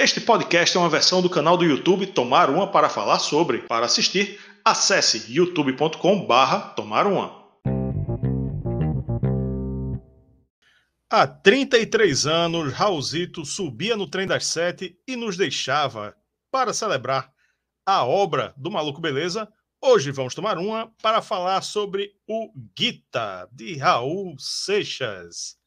Este podcast é uma versão do canal do YouTube Tomar Uma para falar sobre. Para assistir, acesse youtube.com/barra Tomar Uma. Há 33 anos, Raulzito subia no trem das sete e nos deixava para celebrar a obra do Maluco Beleza. Hoje vamos tomar uma para falar sobre o Guita, de Raul Seixas.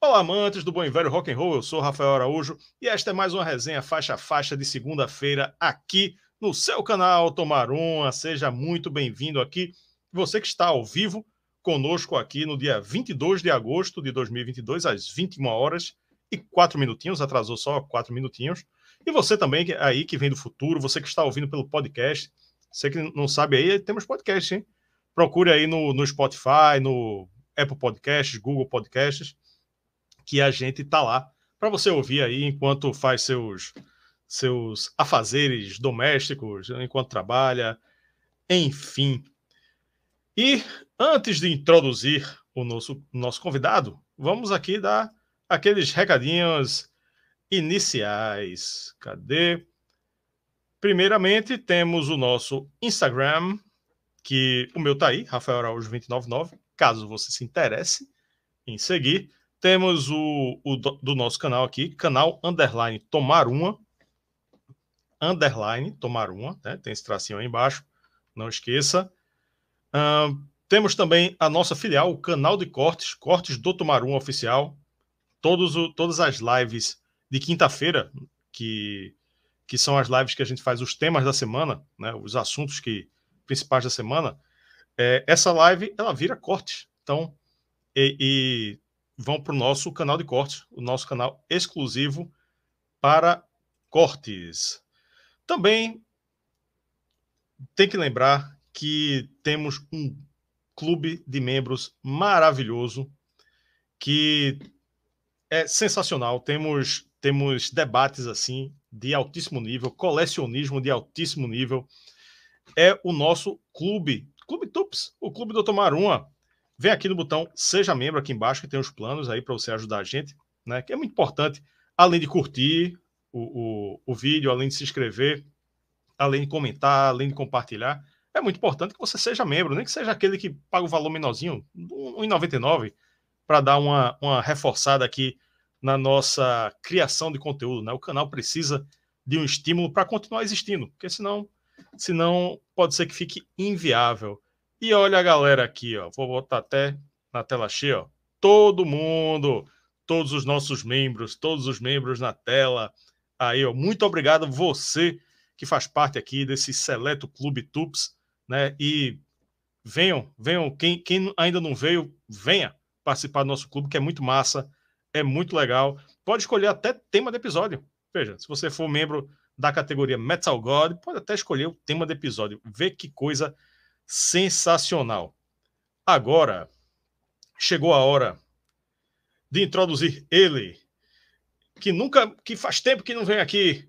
Olá, amantes do bom e velho rock and roll. Eu sou Rafael Araújo e esta é mais uma resenha faixa a faixa de segunda-feira aqui no seu canal Tomar Uma. Seja muito bem-vindo aqui. Você que está ao vivo conosco aqui no dia 22 de agosto de 2022 às 21 horas e 4 minutinhos, atrasou só 4 minutinhos. E você também aí que vem do futuro, você que está ouvindo pelo podcast, você que não sabe aí, temos podcast, hein? Procure aí no, no Spotify, no Apple Podcasts, Google Podcasts que a gente tá lá para você ouvir aí enquanto faz seus seus afazeres domésticos, enquanto trabalha, enfim. E antes de introduzir o nosso, nosso convidado, vamos aqui dar aqueles recadinhos iniciais. Cadê? Primeiramente, temos o nosso Instagram, que o meu tá aí, Rafael Araújo 299, caso você se interesse em seguir. Temos o, o do, nosso canal aqui, canal underline tomar uma, underline tomar uma, né? tem esse tracinho aí embaixo, não esqueça. Uh, temos também a nossa filial, o canal de cortes, cortes do Tomar Uma Oficial, todos o, todas as lives de quinta-feira, que, que são as lives que a gente faz os temas da semana, né? os assuntos que principais da semana, é, essa live ela vira cortes. Então, e, e vão para o nosso canal de cortes, o nosso canal exclusivo para cortes. Também tem que lembrar que temos um clube de membros maravilhoso que é sensacional. Temos temos debates assim de altíssimo nível, colecionismo de altíssimo nível. É o nosso clube, Clube Tups, o Clube do Tomar Uma Vem aqui no botão Seja Membro aqui embaixo, que tem os planos aí para você ajudar a gente, né? Que é muito importante, além de curtir o, o, o vídeo, além de se inscrever, além de comentar, além de compartilhar. É muito importante que você seja membro, nem que seja aquele que paga o valor menorzinho, R$ 1,99, para dar uma, uma reforçada aqui na nossa criação de conteúdo. Né? O canal precisa de um estímulo para continuar existindo, porque senão, senão pode ser que fique inviável. E olha a galera aqui, ó. Vou botar até na tela cheia, ó. Todo mundo, todos os nossos membros, todos os membros na tela. Aí, ó. Muito obrigado você que faz parte aqui desse seleto clube Tups, né? E venham, venham. Quem, quem ainda não veio, venha participar do nosso clube, que é muito massa, é muito legal. Pode escolher até tema do episódio. Veja, se você for membro da categoria Metal God, pode até escolher o tema do episódio. Vê que coisa sensacional. Agora chegou a hora de introduzir ele, que nunca, que faz tempo que não vem aqui.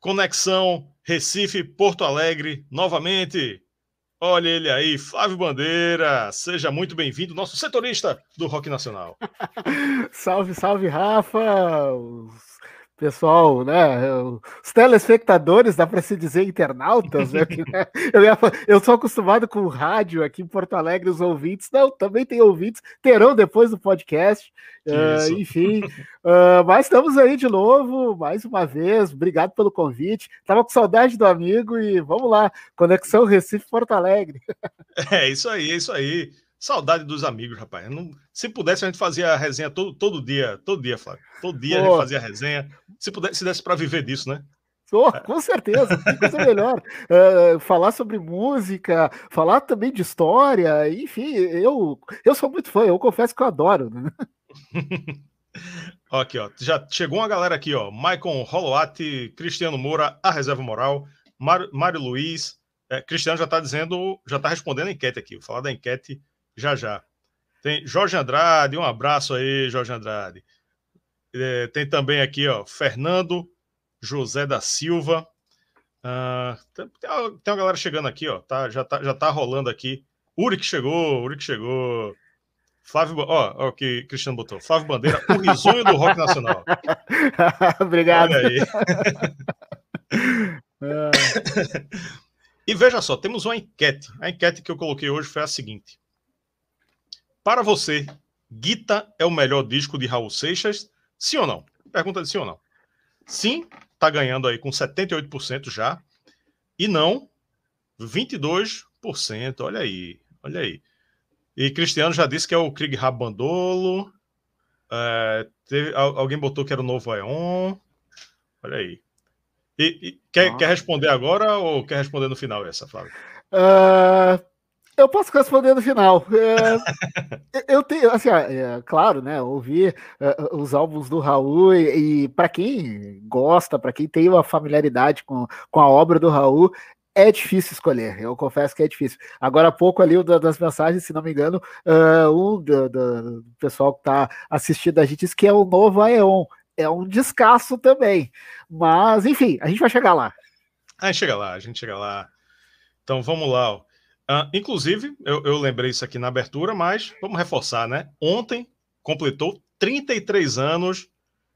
Conexão Recife Porto Alegre novamente. Olha ele aí, Flávio Bandeira, seja muito bem-vindo, nosso setorista do Rock Nacional. salve, salve, Rafa, os pessoal, né? Os telespectadores, dá para se dizer internautas, né? eu, ia, eu sou acostumado com rádio aqui em Porto Alegre, os ouvintes, não, também tem ouvintes, terão depois do podcast, uh, enfim. Uh, mas estamos aí de novo, mais uma vez, obrigado pelo convite. Tava com saudade do amigo e vamos lá, Conexão Recife Porto Alegre. é isso aí, é isso aí. Saudade dos amigos, rapaz. Não, se pudesse, a gente fazia a resenha todo, todo dia, todo dia, Flávio. Todo dia Pô. a gente fazia a resenha. Se pudesse, se desse para viver disso, né? Oh, com certeza, que coisa melhor. Uh, falar sobre música, falar também de história, enfim, eu, eu sou muito fã, eu confesso que eu adoro. Né? aqui, ó, já chegou uma galera aqui, ó. Maicon Roloati, Cristiano Moura, a Reserva Moral, Mário, Mário Luiz. É, Cristiano já está dizendo, já está respondendo a enquete aqui. Vou falar da enquete já já. Tem Jorge Andrade, um abraço aí, Jorge Andrade. É, tem também aqui, ó, Fernando José da Silva. Uh, tem, tem, uma galera chegando aqui, ó. Tá, já, tá, já tá rolando aqui. Uri que chegou, Uri que chegou. Flávio, ó, ó, o que Cristiano botou. Flávio Bandeira, o risonho do rock nacional. Obrigado. Olha aí. e veja só, temos uma enquete. A enquete que eu coloquei hoje foi a seguinte: Para você, Guita é o melhor disco de Raul Seixas? Sim ou não? Pergunta de sim ou não. Sim, tá ganhando aí com 78% já. E não, 22%. Olha aí, olha aí. E Cristiano já disse que é o Krieg Rabandolo. É, teve, alguém botou que era o novo Aeon. Olha aí. E, e quer, ah. quer responder agora ou quer responder no final essa, Flávio? Uh, eu posso responder no final. É, eu tenho, assim, é, claro, né? Ouvir é, os álbuns do Raul e, e para quem gosta, para quem tem uma familiaridade com, com a obra do Raul, é difícil escolher, eu confesso que é difícil. Agora há pouco ali, das mensagens, se não me engano, uh, um do, do, pessoal que está assistindo a gente disse que é o novo Aeon. É um descasso também. Mas, enfim, a gente vai chegar lá. A gente chega lá, a gente chega lá. Então vamos lá. Uh, inclusive, eu, eu lembrei isso aqui na abertura, mas vamos reforçar, né? Ontem completou 33 anos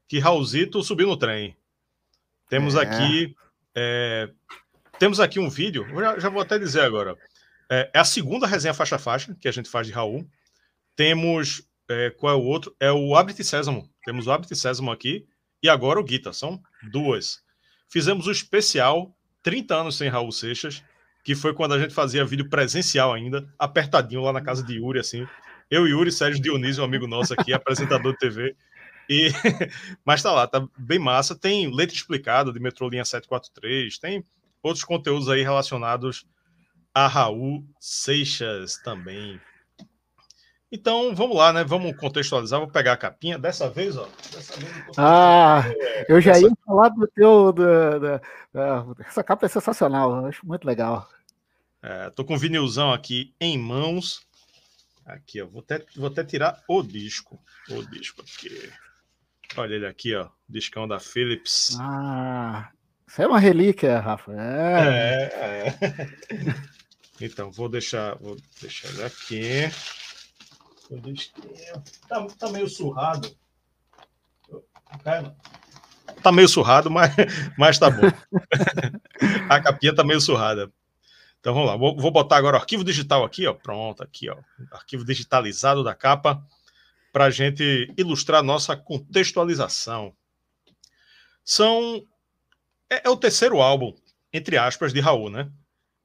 que Raulzito subiu no trem. Temos é. aqui é, temos aqui um vídeo, já, já vou até dizer agora. É, é, a segunda resenha faixa-faixa que a gente faz de Raul. Temos. É, qual é o outro? É o Abre Sésamo. Temos o Abre Sésamo aqui e agora o Guita. São duas. Fizemos o especial 30 anos sem Raul Seixas, que foi quando a gente fazia vídeo presencial ainda, apertadinho lá na casa de Yuri, assim. Eu, Yuri, Sérgio Dionísio, um amigo nosso aqui, apresentador de TV. E, mas tá lá, tá bem massa. Tem letra explicada de Metrolinha 743, tem outros conteúdos aí relacionados a Raul Seixas também. Então, vamos lá, né? Vamos contextualizar. Vou pegar a capinha. Dessa vez, ó. Dessa vez eu ah, é, eu já dessa... ia falar do teu. Do, essa capa é sensacional. Eu acho muito legal. É, tô com o vinilzão aqui em mãos. Aqui, ó. Vou até, vou até tirar o disco. O disco aqui. Olha ele aqui, ó. Discão da Philips. Ah, isso é uma relíquia, Rafa. É. é, é. Então, vou deixar, vou deixar ele aqui. Tá, tá meio surrado. Tá meio surrado, mas, mas tá bom. A capinha tá meio surrada. Então vamos lá, vou, vou botar agora o arquivo digital aqui, ó. Pronto, aqui, ó. Arquivo digitalizado da capa para a gente ilustrar nossa contextualização. São é, é, o terceiro álbum, entre aspas, de Raul, né?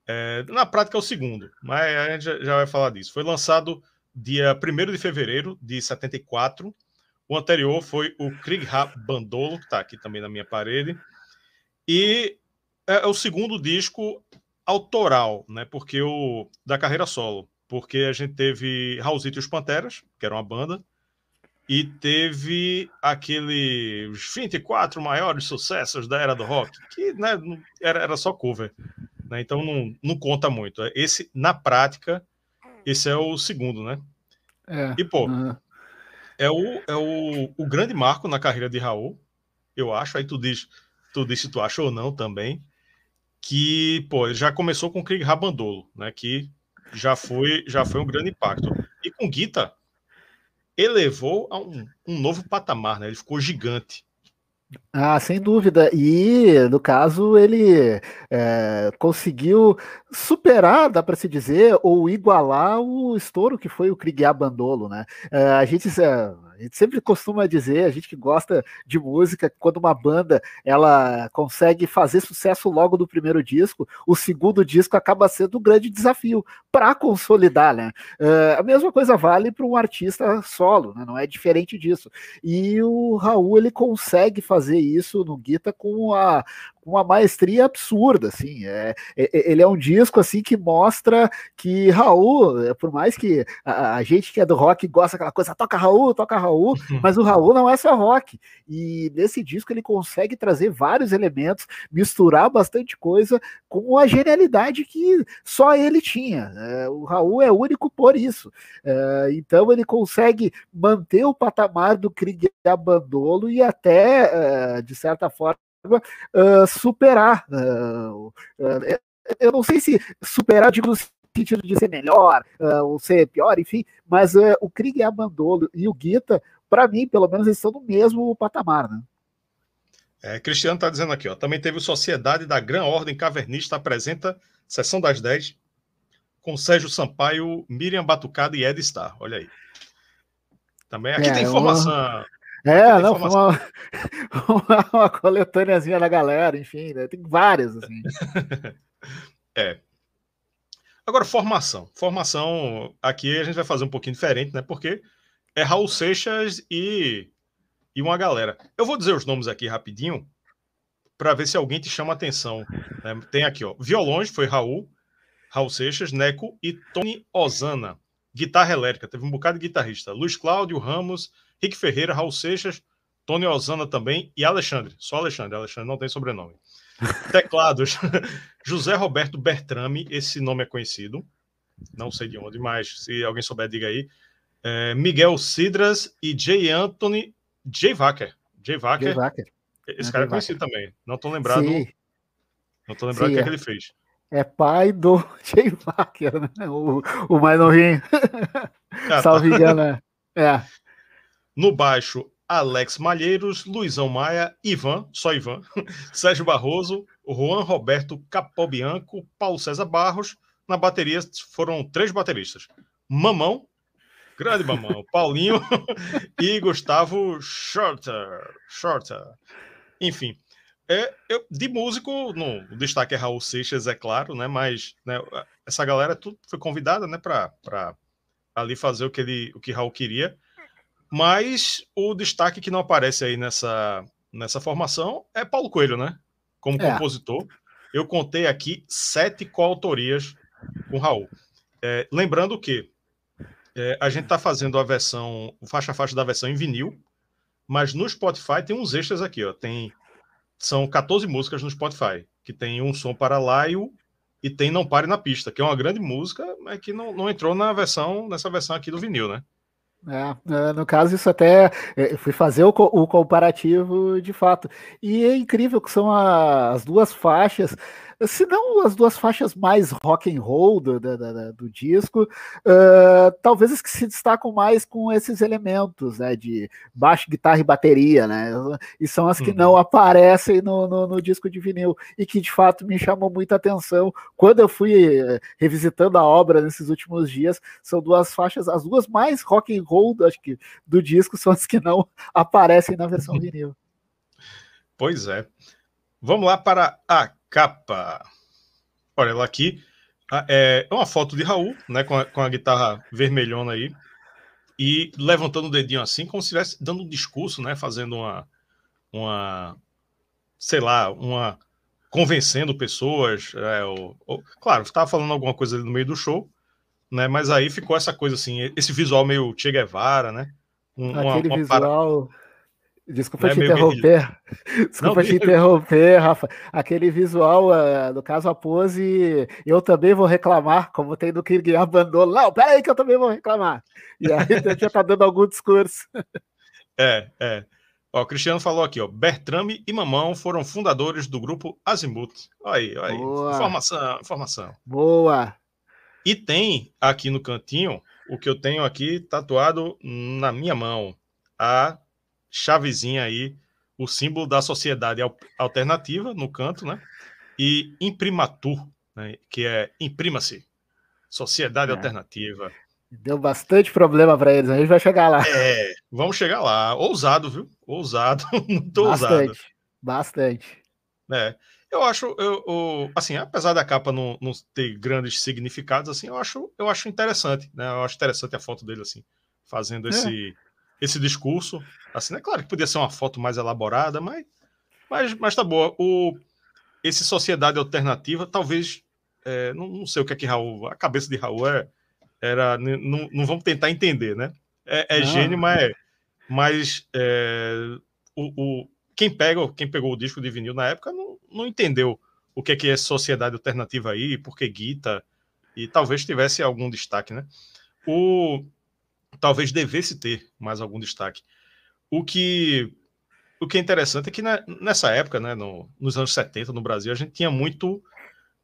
É, na prática é o segundo, mas a gente já vai falar disso. Foi lançado dia 1 de fevereiro de 74. O anterior foi o Krieg Bandolo, que está aqui também na minha parede. E é, é, o segundo disco autoral, né? Porque o da carreira solo. Porque a gente teve Raulzito e os Panteras, que era uma banda, e teve aqueles 24 maiores sucessos da era do rock, que né, era, era só cover. Né? Então não, não conta muito. Esse, na prática, esse é o segundo, né? É, e, pô, uhum. é, o, é o, o grande marco na carreira de Raul, eu acho. Aí tu diz, tu diz se tu acha ou não também. Que, pô, ele já começou com o Krieg Rabandolo, né? Que já foi, já foi um grande impacto. E com Guita, elevou a um, um novo patamar, né? Ele ficou gigante. Ah, sem dúvida. E, no caso, ele é, conseguiu superar, dá para se dizer, ou igualar o estouro que foi o Krieg Bandolo, né? É, a gente. É, a gente sempre costuma dizer, a gente que gosta de música, quando uma banda ela consegue fazer sucesso logo do primeiro disco, o segundo disco acaba sendo um grande desafio para consolidar, né? Uh, a mesma coisa vale para um artista solo, né? não é diferente disso. E o Raul ele consegue fazer isso no Guita com a uma maestria absurda, assim. É, é, é, ele é um disco assim que mostra que Raul, é, por mais que a, a, gente que é do rock gosta daquela coisa, toca Raul, toca Raul, uhum. mas o Raul não é só rock. E nesse disco ele consegue trazer vários elementos, misturar bastante coisa com a genialidade que só ele tinha. É, o Raul é único por isso. É, então ele consegue manter o patamar do Krieg Abandolo e até, é, de certa forma, uh, superar. Uh, eu não sei se superar, digo, sentido de ser melhor ou ser pior, enfim, mas o Krieg Abandolo e o Guita, para mim, pelo menos, eles estão no mesmo patamar, né? É, Cristiano está dizendo aqui, ó, também teve Sociedade da Gran Ordem Cavernista apresenta Sessão das 10 com Sérgio Sampaio, Miriam Batucada e Ed Star. Olha aí. Também aqui é, tem informação. É, não, foi uma, uma, uma coletâneazinha da galera, enfim, né? tem várias, assim. é. Agora, formação. Formação, aqui a gente vai fazer um pouquinho diferente, né? Porque é Raul Seixas e, e uma galera. Eu vou dizer os nomes aqui rapidinho, para ver se alguém te chama atenção. Né? Tem aqui, ó. Violões foi Raul, Raul Seixas, Neco e Tony Osana. Guitarra elétrica, teve um bocado de guitarrista. Luiz Cláudio Ramos, Rick Ferreira, Raul Seixas, Tony Osana também e Alexandre. Só Alexandre, Alexandre não tem sobrenome. Teclados, José Roberto Bertrame, esse nome é conhecido. Não sei de onde, mas se alguém souber, diga aí. É, Miguel Cidras e Jay Anthony, Jay Wacker. Jay Wacker. Esse cara é conhecido também. Não estou lembrado. Sim. Não estou lembrado o que, é. que ele fez é pai do Jay Wacker, né? o, o mais novinho. Ah, Salve engano, é. No baixo, Alex Malheiros, Luizão Maia, Ivan, só Ivan, Sérgio Barroso, Juan Roberto Capobianco, Paulo César Barros. Na bateria foram três bateristas: Mamão, grande Mamão, Paulinho e Gustavo Shorter. Shorter. Enfim, é, eu, de músico, no, o destaque é Raul Seixas, é claro, né? Mas né, essa galera tudo foi convidada, né, para ali fazer o que ele, o que Raul queria. Mas o destaque que não aparece aí nessa, nessa formação é Paulo Coelho, né? Como é. compositor. Eu contei aqui sete coautorias com Raul. É, lembrando que é, a gente está fazendo a versão, faixa a faixa da versão em vinil, mas no Spotify tem uns extras aqui, ó. Tem são 14 músicas no Spotify, que tem um som para Laio e tem Não Pare na Pista, que é uma grande música, mas que não, não entrou na versão, nessa versão aqui do vinil, né? É, é no caso, isso até é, fui fazer o, o, comparativo de fato. E é incrível que são as duas faixas se não as duas faixas mais rock and roll do, do, do, do disco, uh, talvez as que se destacam mais com esses elementos, né, de baixo, guitarra e bateria, né, e são as que uhum. não aparecem no, no, no, disco de vinil, e que de fato me chamou muita atenção quando eu fui revisitando a obra nesses últimos dias, são duas faixas, as duas mais rock and roll, acho que, do disco, são as que não aparecem na versão vinil. Pois é. Vamos lá para a capa. Olha ela aqui. É uma foto de Raul, né, com a, com a guitarra vermelhona aí, e levantando o dedinho assim, como se estivesse dando um discurso, né, fazendo uma, uma, sei lá, uma convencendo pessoas. É, ou, ou, claro, estava falando alguma coisa ali no meio do show, né, mas aí ficou essa coisa assim, esse visual meio Che Guevara, né? Um, Aquele uma, uma visual. Para... Desculpa é te interromper. Desculpa não, te interromper, Rafa. Aquele visual, uh, no caso a pose, eu também vou reclamar, como tem do King abandono. Não, peraí que eu também vou reclamar. E aí já tá dando algum discurso. É, é. Ó, o Cristiano falou aqui, ó. Bertrame e Mamão foram fundadores do grupo Azimuth. Olha aí, olha aí. Boa. Informação, informação. Boa. E tem aqui no cantinho o que eu tenho aqui tatuado na minha mão. A chavezinha aí, o símbolo da sociedade alternativa no canto, né? E imprimatur, né? que é imprima-se, sociedade é. alternativa. Deu bastante problema para eles, a gente vai chegar lá. É, vamos chegar lá. Ousado, viu? Ousado, muito bastante, ousado. Bastante. É, eu acho, eu, eu, assim, apesar da capa não, não, ter grandes significados, assim, eu acho, eu acho interessante, né? Eu acho interessante a foto dele assim, fazendo é. esse esse discurso. Assim, é claro que podia ser uma foto mais elaborada, mas, mas, mas tá boa. O, esse Sociedade Alternativa, talvez. É, não, não, sei o que é que Raul. A cabeça de Raul é, era. Não, não vamos tentar entender, né? É, é gênio, mas, mas é, o, o, quem, pega, quem pegou o disco de vinil na época não, não entendeu o que é que é sociedade alternativa aí, por que Guita, e talvez tivesse algum destaque, né? O, talvez devesse ter mais algum destaque. O que, o que é interessante é que na, nessa época, né, no, nos anos 70, no Brasil, a gente tinha muito,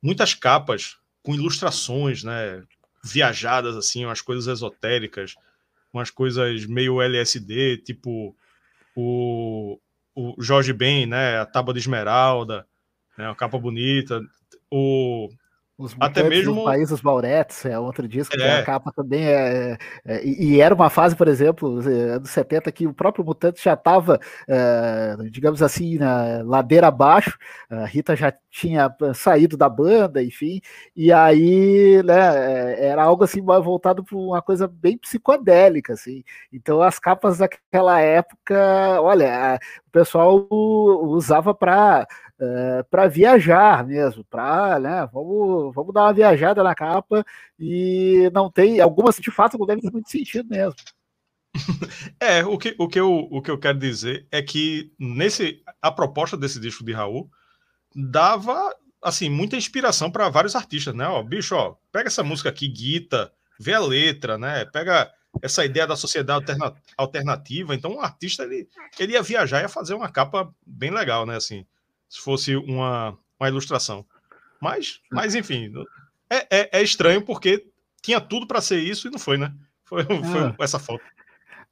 muitas capas com ilustrações, né? Viajadas, assim, umas coisas esotéricas, umas coisas meio LSD, tipo o, o Jorge Ben, né? A Tábua de Esmeralda, né? Uma capa bonita. O os Até mesmo do País dos Mauretes é outro disco, é. que a capa também é, é, e, era uma fase, por exemplo, dos 70 que o próprio Mutante já estava, é, digamos assim, na ladeira abaixo. A Rita já tinha saído da banda, enfim, e aí, né, é, era algo assim voltado para uma coisa bem psicodélica, assim. Então as capas daquela época, olha, o pessoal usava para é, para viajar mesmo, para, né, vamos, vamos dar uma viajada na capa e não tem, algumas de fato não devem ter muito sentido mesmo. É, o que, o, que eu, o que eu quero dizer é que nesse a proposta desse disco de Raul dava assim muita inspiração para vários artistas, né? Ó, bicho, ó, pega essa música aqui, Guita, vê a letra, né? Pega essa ideia da sociedade alternativa. Então, o artista ele, ele ia viajar e ia fazer uma capa bem legal, né? Assim, se fosse uma, uma ilustração. Mas, mas enfim, é, é, é estranho porque tinha tudo para ser isso e não foi, né? Foi, foi ah. essa foto.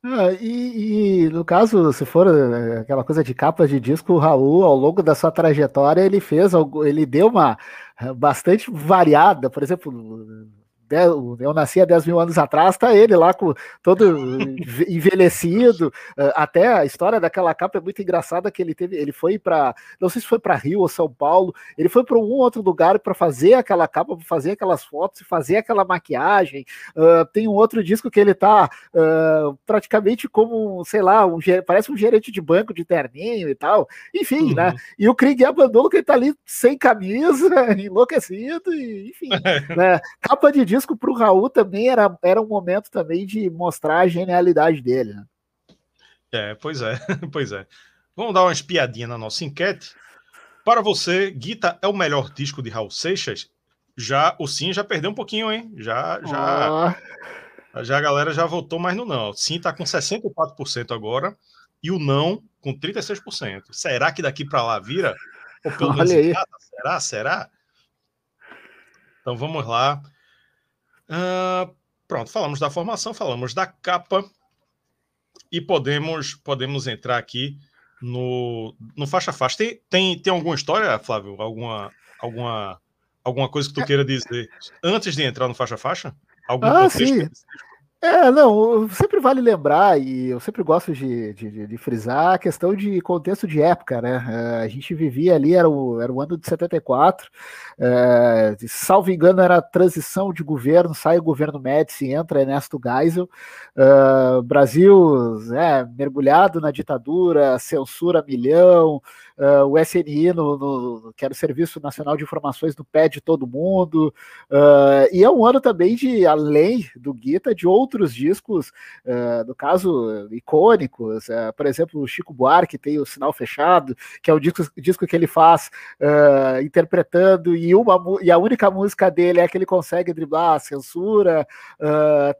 Ah, e, e, no caso, se for eh, aquela coisa de capas de disco, o Raul, ao longo da sua trajetória, ele fez, ele deu uma eh, bastante variada, por exemplo, eu nasci há 10 mil anos atrás, tá ele lá com todo envelhecido. Eh, até a história daquela capa é muito engraçada que ele teve, ele foi para, não sei se foi para Rio ou São Paulo, ele foi para um outro lugar para fazer aquela capa, para fazer aquelas fotos e fazer aquela maquiagem. Uh, tem um outro disco que ele tá uh, praticamente como, sei lá, um, parece um gerente de banco de terninho e tal. Enfim, né? uhum. né? E o Krieg abandonou que ele tá ali sem camisa, enlouquecido, e, enfim, né? Capa de disco disco para o Raul também era, era um momento também de mostrar a genialidade dele. Né? É, pois é, pois é. Vamos dar uma espiadinha na nossa enquete. Para você, Guita é o melhor disco de Raul Seixas? Já o sim já perdeu um pouquinho, hein? Já, já, oh. já a galera já votou mais no não. O sim está com 64% agora e o não com 36%. Será que daqui para lá vira? Ou pelo menos será? Será? Então vamos lá. Uh, pronto, falamos da formação, falamos da capa e podemos podemos entrar aqui no, no faixa faixa. Tem, tem, tem alguma história, Flávio? Alguma, alguma, alguma coisa que tu queira dizer antes de entrar no faixa faixa? Algum ah, sim. É, não, sempre vale lembrar, e eu sempre gosto de, de, de, frisar a questão de contexto de época, né? É, a gente vivia ali, era o, era o ano de 74, é, salvo engano, era a transição de governo, sai o governo Médici, entra Ernesto Geisel, é, Brasil é, mergulhado na ditadura, censura milhão, uh, o SNI, no, no, que era o Serviço Nacional de Informações, no pé de todo mundo. Uh, e é um ano também de, além do Guita, de outros discos, uh, no caso, icônicos. por exemplo, o Chico Buarque tem o Sinal Fechado, que é o disco, disco que ele faz interpretando, e, uma, e a única música dele é que ele consegue driblar a censura.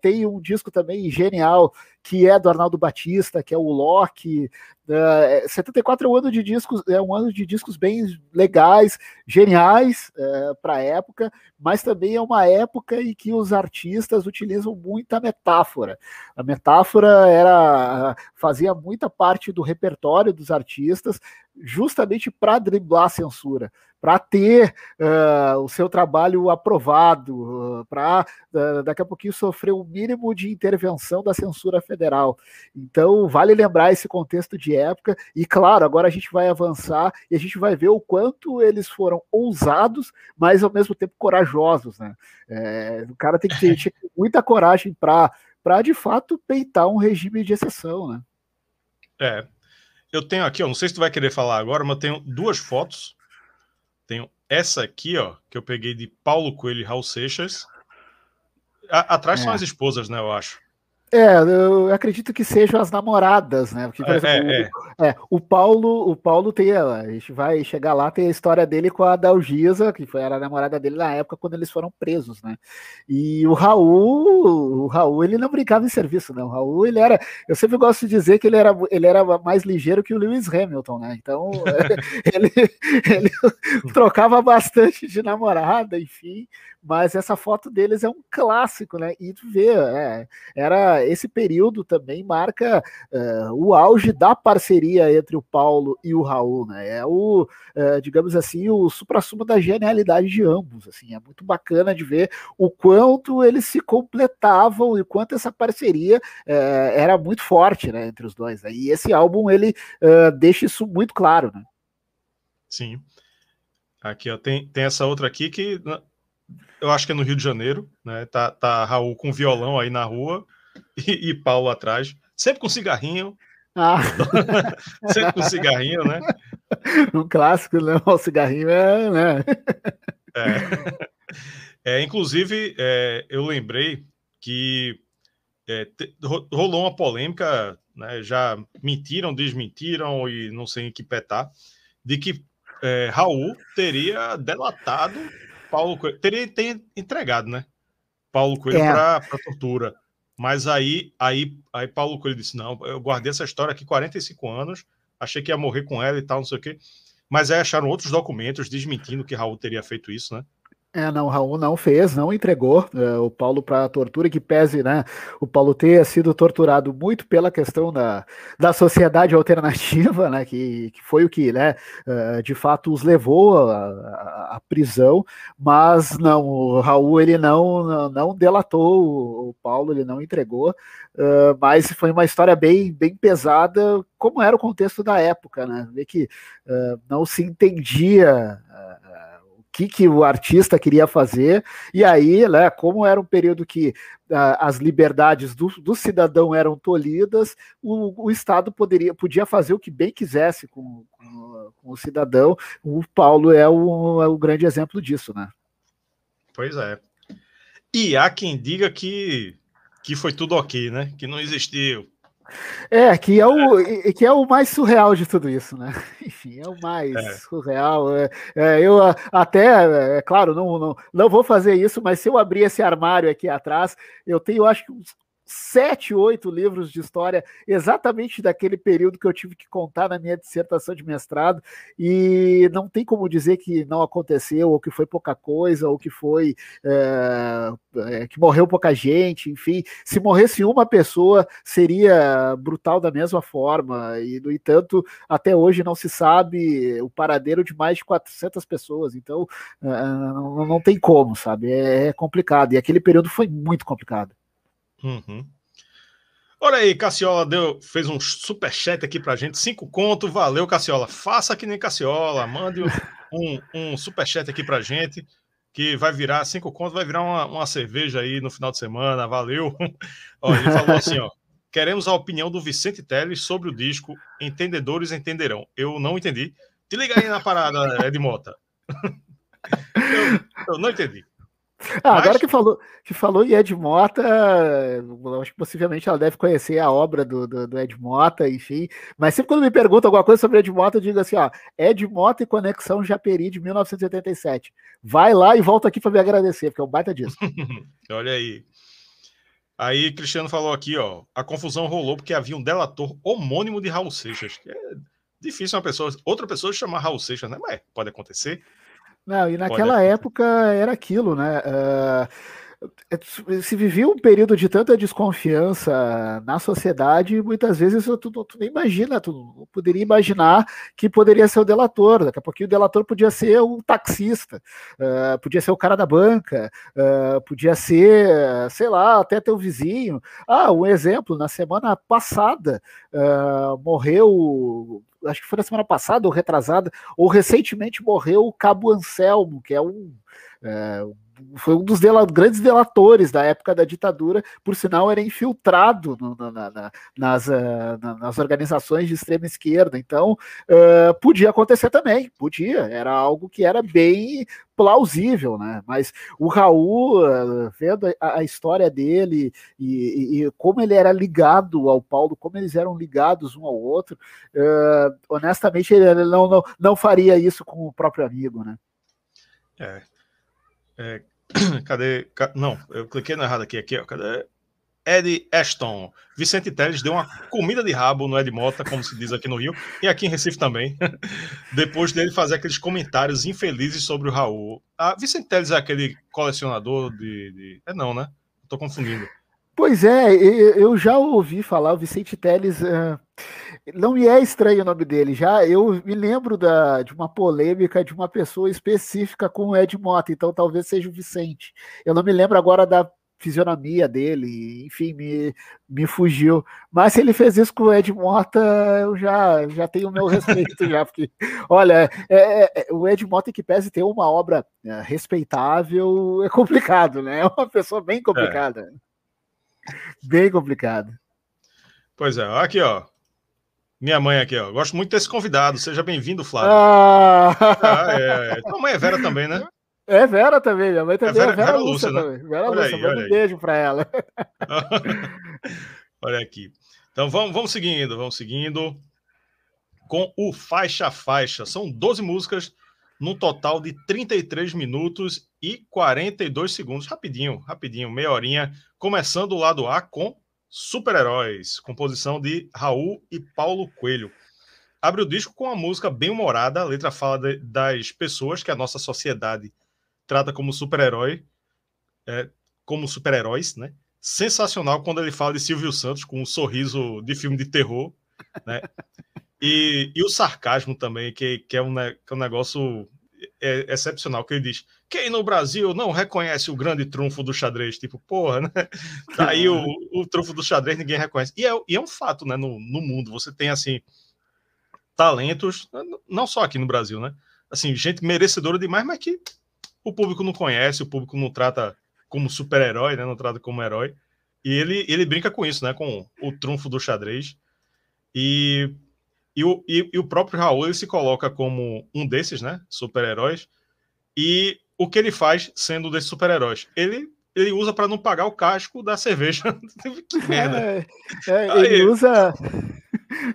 tem um disco também genial que é do Arnaldo Batista, que é o Loki. Uh, 74 é um ano de discos, é um ano de discos bem legais, geniais uh, é, para a época, mas também é uma época em que os artistas utilizam muita metáfora. A metáfora era fazia muita parte do repertório dos artistas, justamente para driblar a censura, para ter uh, o seu trabalho aprovado, uh, para uh, daqui a pouquinho sofrer o mínimo de intervenção da censura federal. Então, vale lembrar esse contexto de época, e claro, agora a gente vai avançar e a gente vai ver o quanto eles foram ousados, mas ao mesmo tempo corajosos. Né? É, o cara tem que ter, ter muita coragem para, de fato, peitar um regime de exceção. Né? É, eu tenho aqui, ó, não sei se tu vai querer falar agora, mas eu tenho duas fotos. Tenho essa aqui, ó, que eu peguei de Paulo Coelho e Raul Seixas. A, atrás é. são as esposas, né, eu acho. É, eu acredito que sejam as namoradas, né? Porque, por é, exemplo, é, o, é. o, Paulo, o Paulo tem, a gente vai chegar lá, tem a história dele com a Dalgisa, que foi era a namorada dele na época quando eles foram presos, né? E o Raul, o Raul, ele não brincava em serviço, né? O Raul, ele era, eu sempre gosto de dizer que ele era, ele era mais ligeiro que o Lewis Hamilton, né? Então, ele, ele trocava bastante de namorada, enfim, mas essa foto deles é um clássico, né? E tu vê, é, era esse período também marca uh, o auge da parceria entre o Paulo e o Raul, né? É o, uh, digamos assim, o supra-sumo da genialidade de ambos, assim, é muito bacana de ver o quanto eles se completavam e o quanto essa parceria uh, era muito forte, né, entre os dois. Né? E esse álbum ele deixa isso muito claro, né? Sim. Aqui, ó, tem, tem essa outra aqui que eu acho que é no Rio de Janeiro, né? Tá, tá Raul com violão aí na rua e, e Paulo atrás, sempre com cigarrinho. Ah. sempre com cigarrinho, né? Um clássico, né? O cigarrinho é, né? É. é inclusive, é, eu lembrei que é, te, rolou uma polêmica, né? Já mentiram, desmentiram e não sei em que petar, de que é, Raul teria delatado Paulo Coelho. Teria, teria entregado, né? Paulo Coelho é. para tortura. Mas aí, aí, aí Paulo Coelho disse: não, eu guardei essa história aqui 45 anos, achei que ia morrer com ela e tal, não sei o quê. Mas aí acharam outros documentos desmentindo que Raul teria feito isso, né? É, não, o Raul não fez, não entregou é, o Paulo para a tortura, que pese, né, o Paulo ter sido torturado muito pela questão da, da sociedade alternativa, né, que, que foi o que, né, uh, de fato os levou à prisão, mas não, o Raul, ele não, não, delatou o, o, Paulo, ele não entregou, uh, mas foi uma história bem, bem pesada, como era o contexto da época, né, ver que uh, não se entendia que, que o artista queria fazer, e aí, né, como era um período que uh, as liberdades do, do, cidadão eram tolhidas, o, o, Estado poderia, podia fazer o que bem quisesse com, com, com o cidadão. O Paulo é o, é o grande exemplo disso, né? Pois é. E há quem diga que, que foi tudo ok, né? Que não existiu é, que é, o, é. que é o mais surreal de tudo isso, né? Enfim, é o mais é. surreal. É, é, eu até, é claro, não, não, não vou fazer isso, mas se eu abrir esse armário aqui atrás, eu tenho, acho que uns sete, oito livros de história exatamente daquele período que eu tive que contar na minha dissertação de mestrado, e não tem como dizer que não aconteceu, ou que foi pouca coisa, ou que foi é, que morreu pouca gente, enfim, se morresse uma pessoa seria brutal da mesma forma, e no entanto, até hoje não se sabe o paradeiro de mais de 400 pessoas, então não, não tem como, sabe? É, é complicado, e aquele período foi muito complicado. Uhum. Olha aí, Cassiola deu, fez um super chat aqui pra gente, cinco conto, valeu, Cassiola. Faça que nem Cassiola, mande um, um super chat aqui pra gente, que vai virar cinco contos, vai virar uma, uma cerveja aí no final de semana, valeu. ó, ele falou assim, ó, queremos a opinião do Vicente Teles sobre o disco Entendedores Entenderão. Eu não entendi. Te liga aí na parada, Ed Mota. eu, eu não entendi. Ah, agora que falou, que falou em Ed Mota, acho que possivelmente ela deve conhecer a obra do, do, do, Ed Mota, enfim. Mas sempre quando me perguntam alguma coisa sobre Ed Mota, eu digo assim: ó, Ed Mota e Conexão Japeri de 1987. Vai lá e volta aqui para me agradecer, porque é um baita disso. Olha aí. Aí Cristiano falou aqui, ó, a confusão rolou porque havia um delator homônimo de Raul Seixas. É difícil uma pessoa, outra pessoa chamar Raul Seixas, né? Mas pode acontecer. Não, e naquela época era aquilo, né? Uh, se vivia um período de tanta desconfiança na sociedade, muitas vezes tu, tu, tu nem imagina, tu poderia imaginar que poderia ser o delator, daqui a pouquinho o delator podia ser um taxista, uh, podia ser o cara da banca, uh, podia ser, sei lá, até teu vizinho. Ah, um exemplo, na semana passada morreu acho que foi na semana passada ou retrasada, ou recentemente morreu o Cabo Anselmo, que é um, é, foi um dos dela, grandes delatores da época da ditadura, por sinal era infiltrado no, na, na, nas, uh, nas organizações de extrema esquerda. Então, uh, podia acontecer também, podia, era algo que era bem plausível, né? Mas o Raul, uh, vendo a, a, história dele e, e, e, como ele era ligado ao Paulo, como eles eram ligados um ao outro, honestamente, ele não, não, não faria isso com o próprio amigo, né? É, é, cadê? Não, eu cliquei no errado aqui. aqui ó, cadê? Ed Ashton. Vicente Teles deu uma comida de rabo no Ed Mota, como se diz aqui no Rio, e aqui em Recife também. Depois dele fazer aqueles comentários infelizes sobre o Raul. Ah, Vicente Teles é aquele colecionador de. de... É não, né? Tô confundindo. Pois é, eu já ouvi falar, o Vicente Teles. Uh, não me é estranho o nome dele, já eu me lembro da, de uma polêmica de uma pessoa específica com o Ed Mota, então talvez seja o Vicente. Eu não me lembro agora da fisionomia dele, enfim, me, me fugiu. Mas se ele fez isso com o Ed Mota, eu já, já tenho o meu respeito, já, porque, olha, é, é, é, o Ed Mota que pese ter uma obra é, respeitável é complicado, né? É uma pessoa bem complicada. É. Bem complicado. Pois é, aqui, ó. Minha mãe aqui, ó. Gosto muito desse convidado. Seja bem-vindo, Flávio. Ah. ah é. Tua mãe é Vera também, né? É Vera também, minha mãe também é Vera, é Vera, Vera Lúcia, Lúcia né? também. Vera olha Lúcia, aí, manda um beijo para ela. olha aqui. Então vamos, vamos seguindo, vamos seguindo com o Faixa Faixa. São 12 músicas no total de 33 minutos e 42 segundos. Rapidinho, rapidinho, meia horinha. Começando o lado A com Super-Heróis, composição de Raul e Paulo Coelho. Abre o disco com a música bem humorada, a letra fala de, das pessoas que a nossa sociedade trata como super-herói, é, como super-heróis, né? Sensacional quando ele fala de Silvio Santos com um sorriso de filme de terror, né? E, e o sarcasmo também, que, que, é, um, que é um negócio é, excepcional, que ele diz: quem no Brasil não reconhece o grande trunfo do xadrez? Tipo, porra, né? Tá aí o, o trunfo do xadrez, ninguém reconhece. E é, e é um fato, né? No, no mundo, você tem, assim, talentos, não só aqui no Brasil, né? Assim, gente merecedora demais, mas que o público não conhece, o público não trata como super-herói, né? Não trata como herói. E ele, ele brinca com isso, né? Com o trunfo do xadrez. E, e, o, e, e o próprio Raul ele se coloca como um desses, né? Super-heróis. E o que ele faz sendo desses super-heróis? Ele ele usa para não pagar o casco da cerveja. que merda. É, é, ele usa.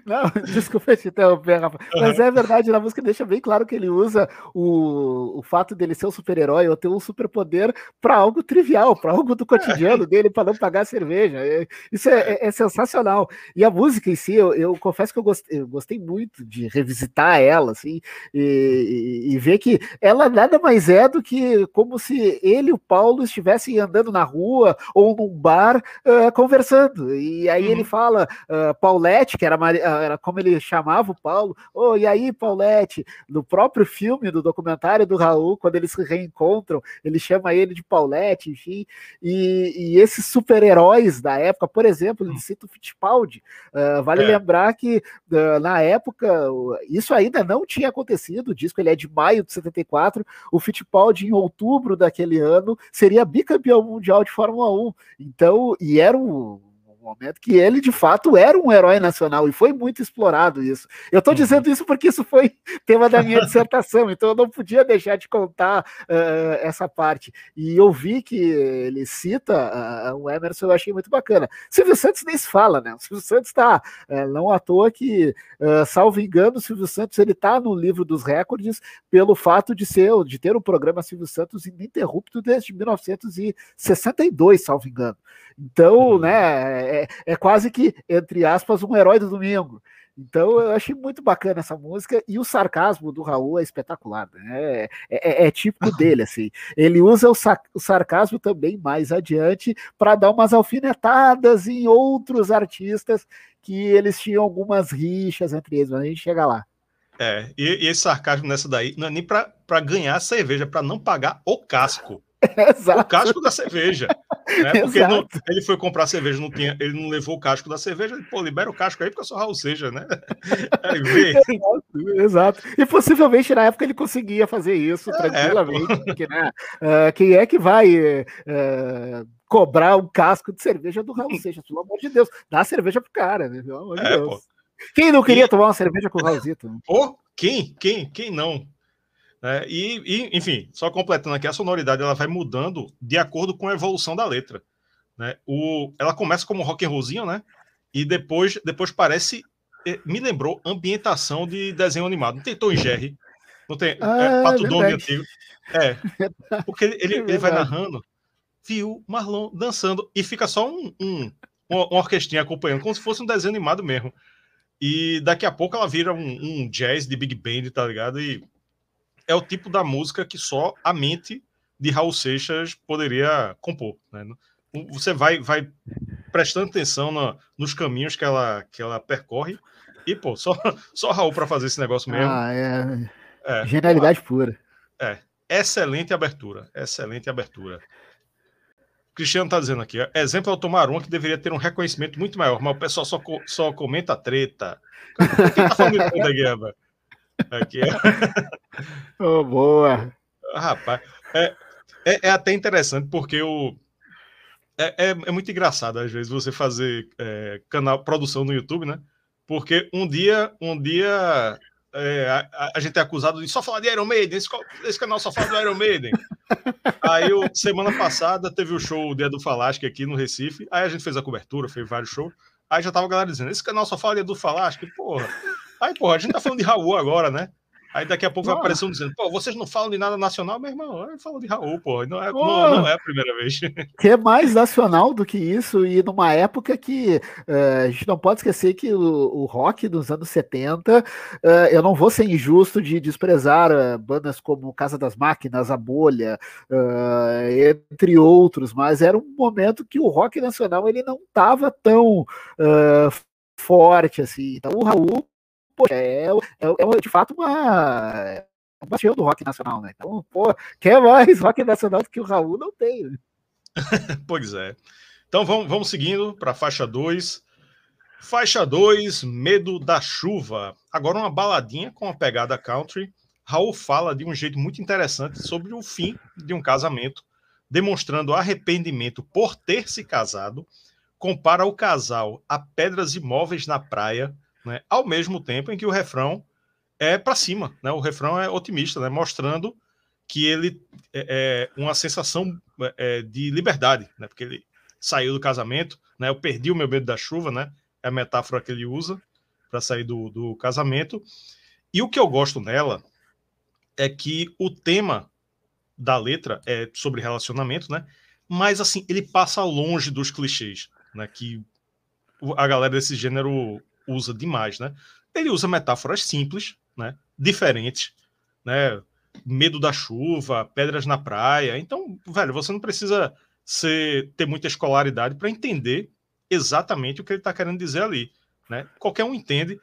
Não, desculpa te interromper, Rafa. Uhum. Mas é verdade, na música deixa bem claro que ele usa o, o fato dele ser um super-herói ou ter um superpoder para algo trivial, para algo do cotidiano dele, para não pagar cerveja. É, isso é, é, é, sensacional. E a música em si, eu, eu confesso que eu gostei, eu gostei, muito de revisitar ela, assim, e, e, e, ver que ela nada mais é do que como se ele e o Paulo estivessem andando na rua ou num bar uh, conversando. E aí uhum. ele fala, uh, Paulette, que era ah, era como ele chamava o Paulo. Oh, e aí, Paulette? No próprio filme, do documentário do Raul, quando eles se reencontram, ele chama ele de Paulette, enfim. E, e esses super-heróis da época, por exemplo, ele cita o Fittipaldi. Uh, vale é. lembrar que uh, na época, isso ainda não tinha acontecido. O disco ele é de maio de 74. O Fittipaldi, em outubro daquele ano, seria bicampeão mundial de Fórmula 1. Então, e era um momento que ele de fato era um herói nacional e foi muito explorado isso. Eu estou uhum. dizendo isso porque isso foi tema da minha dissertação, então eu não podia deixar de contar uh, essa parte. E eu vi que ele cita uh, o Emerson, eu achei muito bacana. Silvio Santos nem se fala, né? O Silvio Santos está, uh, não à toa que, salvo engano, o Silvio Santos ele está no livro dos recordes pelo fato de ser, de ter o programa Silvio Santos ininterrupto desde 1962, salvo engano. Então, uhum. né, é, é, quase que, entre aspas, um herói do domingo. Então eu achei muito bacana essa música e o sarcasmo do Raul é espetacular, né? É, é, é típico dele, assim. Ele usa o, o sarcasmo também mais adiante para dar umas alfinetadas em outros artistas que eles tinham algumas rixas entre eles, mas a gente chega lá. É, e, e esse sarcasmo nessa daí não é nem para ganhar cerveja, é para não pagar o casco. Exato. O casco da cerveja. Né? Porque não, ele foi comprar cerveja, não tinha, ele não levou o casco da cerveja, ele, pô, libera o casco aí, porque eu sou Raul Seja, né? Aí vê. Exato, exato. E possivelmente na época ele conseguia fazer isso é, tranquilamente, é, porque, né? Uh, quem é que vai uh, cobrar um casco de cerveja do Raul Seixas? Pelo amor de Deus, dá cerveja pro cara, né? Pelo amor de é, Deus. Pô. Quem não queria e... tomar uma cerveja com o Raulzito? Pô, quem? Quem? Quem não? É, e, e, enfim, só completando aqui, a sonoridade ela vai mudando de acordo com a evolução da letra. Né? O, ela começa como rock and rollzinho, né? E depois, depois parece. Eh, me lembrou ambientação de desenho animado. Não tem Tom e Jerry. Não tem. É, ah, é, Pato Donald antigo. É. Porque ele, ele, ele vai narrando, viu Marlon dançando, e fica só um, um, uma, uma orquestrinha acompanhando, como se fosse um desenho animado mesmo. E daqui a pouco ela vira um, um jazz de Big Band, tá ligado? E é o tipo da música que só a mente de Raul Seixas poderia compor. Né? Você vai, vai prestando atenção no, nos caminhos que ela, que ela percorre e, pô, só, só Raul para fazer esse negócio mesmo. Ah, é. é Genialidade pura. É. Excelente abertura. Excelente abertura. Cristiano está dizendo aqui, exemplo é o Tomaruma que deveria ter um reconhecimento muito maior, mas o pessoal só, só comenta treta. Quem tá falando de treta? Aqui é. oh, boa. Rapaz, é, é, é, até interessante porque o. É, é, é, muito engraçado, às vezes, você fazer é, canal, produção no YouTube, né? Porque um dia, um dia é, a, a, gente é acusado de só falar de Iron Maiden, esse, esse canal só fala do Iron Maiden. aí, eu, semana passada, teve o show o Dia do Falasque aqui no Recife, aí a gente fez a cobertura, fez vários shows, aí já tava a galera dizendo, esse canal só fala de Edu Falasque, porra. Aí, porra, a gente tá falando de Raul agora, né? Aí daqui a pouco vai aparecer um dizendo, pô, vocês não falam de nada nacional, meu irmão, eu falo de Raul, pô, não é, não, não, é a primeira vez. Que é mais nacional do que isso, e numa época que uh, a gente não pode esquecer que o, o rock dos anos 70, uh, eh, eu não vou ser injusto de desprezar uh, bandas como Casa das Máquinas, A Bolha, entre outros, mas era um momento que o rock nacional ele não estava tão forte assim. Então o Raul poxa, é, é, é, de fato uma, um bastião do rock nacional, né? Então, pô, quer mais rock nacional do que o Raul não tem. Né? pois é. Então vamos, vamos seguindo para a faixa 2. Faixa 2, Medo da Chuva. Agora uma baladinha com a pegada country. Raul fala de um jeito muito interessante sobre o fim de um casamento, demonstrando arrependimento por ter se casado. Compara o casal a pedras imóveis na praia né? Ao mesmo tempo em que o refrão é para cima, né? O refrão é otimista, né? Mostrando que ele é, é uma sensação é, de liberdade, né? Porque ele saiu do casamento, né? Eu perdi o meu medo da chuva, né? É a metáfora que ele usa para sair do, do casamento. E o que eu gosto nela é que o tema da letra é sobre relacionamento, né? Mas assim, ele passa longe dos clichês, né? Que a galera desse gênero usa demais, né? Ele usa metáforas simples, né? Diferentes, né? Medo da chuva, pedras na praia. Então, velho, você não precisa ser, ter muita escolaridade para entender exatamente o que ele está querendo dizer ali, né? Qualquer um entende.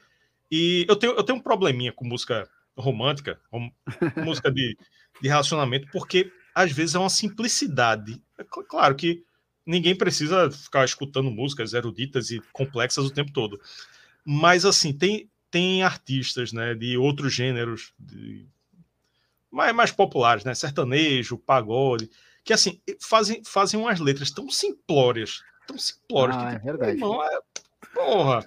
E eu tenho, eu tenho um probleminha com música romântica, rom, música de, de relacionamento, porque às vezes é uma simplicidade. É claro que ninguém precisa ficar escutando músicas eruditas e complexas o tempo todo. Mas, assim, tem, tem artistas né, de outros gêneros de, mais, mais populares, né? Sertanejo, pagode, que, assim, fazem, fazem umas letras tão simplórias, tão simplórias. Ah, que, é verdade. Não, é, porra.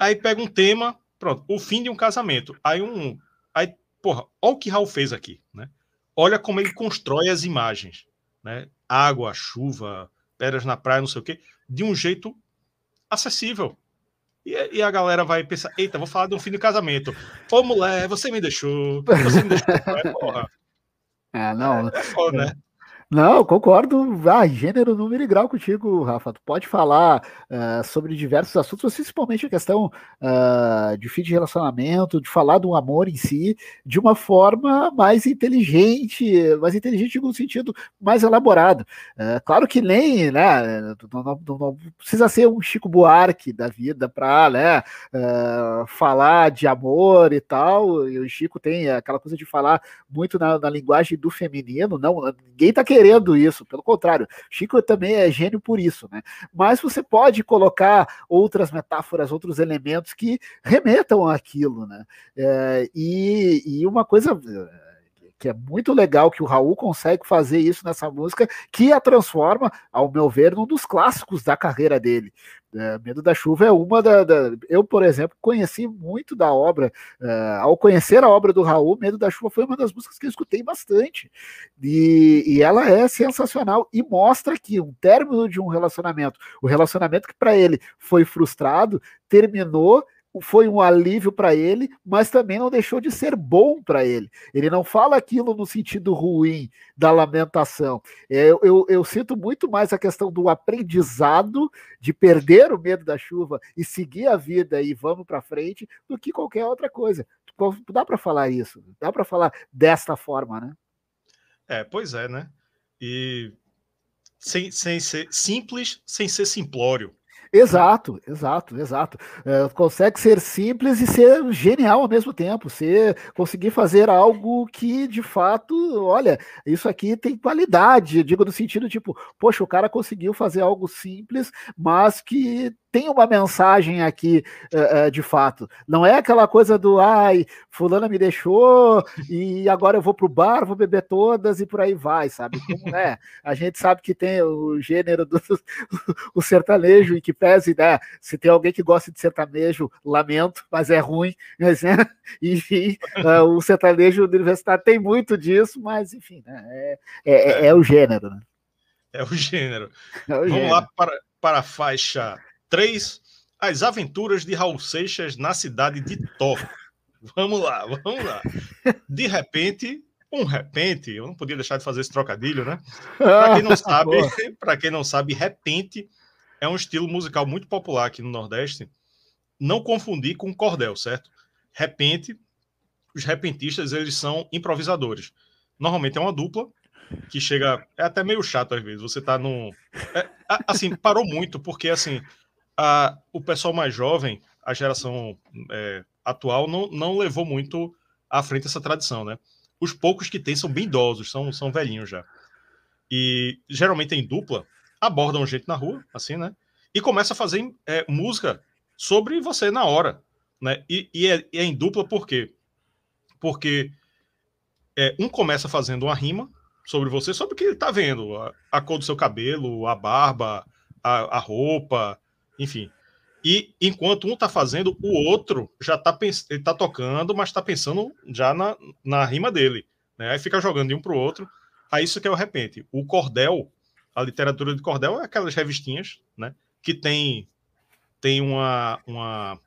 Aí pega um tema, pronto, o fim de um casamento. Aí um. Aí, porra, olha o que Raul fez aqui, né? Olha como ele constrói as imagens, né? Água, chuva, pedras na praia, não sei o quê, de um jeito acessível, e, e, a galera vai pensar: eita, vou falar de um fim de casamento. Ô, mulher, você me deixou. Você me deixou. É, porra. É, não. É, é foda, né? Não, concordo. Ah, gênero, número e grau contigo, Rafa. Tu pode falar uh, sobre diversos assuntos, principalmente a questão uh, de fim de relacionamento, de falar do amor em si, de uma forma mais inteligente, mais inteligente no sentido mais elaborado. Uh, claro que nem, né, não, não, não, precisa ser um Chico Buarque da vida para né, falar de amor e tal. E o Chico tem aquela coisa de falar muito na, na linguagem do feminino, não, ninguém tá querendo querendo isso, pelo contrário, Chico também é gênio por isso, né? Mas você pode colocar outras metáforas, outros elementos que remetam àquilo, né? É, e, e uma coisa que é muito legal que o Raul consegue fazer isso nessa música, que a transforma, ao meu ver, num dos clássicos da carreira dele. É, Medo da Chuva é uma da, da, Eu, por exemplo, conheci muito da obra. Uh, ao conhecer a obra do Raul, Medo da Chuva foi uma das músicas que eu escutei bastante. E, e ela é sensacional e mostra que um término de um relacionamento, o relacionamento que para ele foi frustrado, terminou foi um alívio para ele, mas também não deixou de ser bom para ele. Ele não fala aquilo no sentido ruim da lamentação. É, eu, eu, eu, sinto muito mais a questão do aprendizado, de perder o medo da chuva e seguir a vida e vamos para frente, do que qualquer outra coisa. Dá para falar isso, dá para falar desta forma, né? É, pois é, né? E sem, sem ser simples, sem ser simplório. Exato, exato, exato. É, consegue ser simples e ser genial ao mesmo tempo. Ser, conseguir fazer algo que, de fato, olha, isso aqui tem qualidade. Digo no sentido tipo, poxa, o cara conseguiu fazer algo simples, mas que tem uma mensagem aqui uh, uh, de fato. Não é aquela coisa do ai, fulana me deixou e agora eu vou pro bar, vou beber todas e por aí vai, sabe? Como é? A gente sabe que tem o gênero do o sertanejo e que pese, né? Se tem alguém que gosta de sertanejo, lamento, mas é ruim, mas né? Enfim, uh, o sertanejo universitário tem muito disso, mas enfim, né? é, é, é, é o gênero, né? É o gênero. É o Vamos gênero. lá para, para a faixa 3. As aventuras de Raul Seixas na cidade de Tó. Vamos lá, vamos lá. De repente, um repente, eu não podia deixar de fazer esse trocadilho, né? Para quem não sabe, para quem não sabe, repente é um estilo musical muito popular aqui no Nordeste. Não confundir com cordel, certo? Repente, os repentistas eles são improvisadores. Normalmente é uma dupla que chega é até meio chato às vezes. Você tá num é, assim parou muito porque assim a, o pessoal mais jovem, a geração é, atual, não, não levou muito à frente essa tradição, né? Os poucos que tem são bem idosos, são, são velhinhos já. E geralmente em dupla, abordam gente na rua, assim, né? E começa a fazer é, música sobre você na hora, né? E, e, é, é, em dupla por quê? Porque é, um começa fazendo uma rima sobre você, sobre o que ele tá vendo, a, a cor do seu cabelo, a barba, a, a roupa, enfim. E enquanto um está fazendo, o outro já está ele tá tocando, mas está pensando já na, na rima dele. Né? Aí fica jogando de um para o outro. Aí isso que é o repente. O cordel, a literatura de cordel é aquelas revistinhas, né? Que tem, tem uma, uma,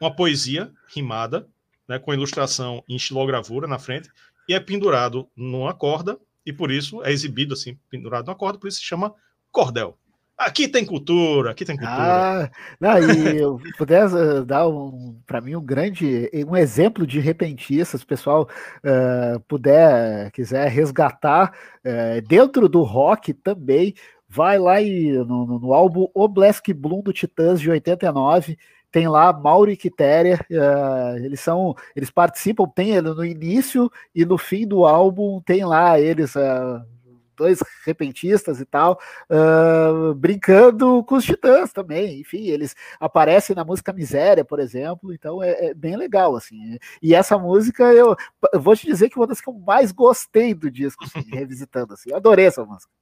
uma poesia rimada, né? Com ilustração em estilogravura na frente, e é pendurado numa corda, e por isso é exibido assim, pendurado numa corda, por isso se chama cordel. Aqui tem cultura, aqui tem cultura. Ah, não, e eu pudesse dar um, para mim um grande, um exemplo de repentista, se o pessoal uh, puder, quiser resgatar uh, dentro do rock também, vai lá e, no, no álbum Oblesk Bloom do Titãs de 89, tem lá Mauro e Quitéria, uh, eles são, eles participam, tem no início e no fim do álbum tem lá eles uh, dois repentistas e tal, uh, brincando com os titãs também. Enfim, eles aparecem na música Miséria, por exemplo, então é, é bem legal, assim. E essa música, eu, eu, vou te dizer que é uma das que eu mais gostei do disco, assim, revisitando, assim. Eu adorei essa música.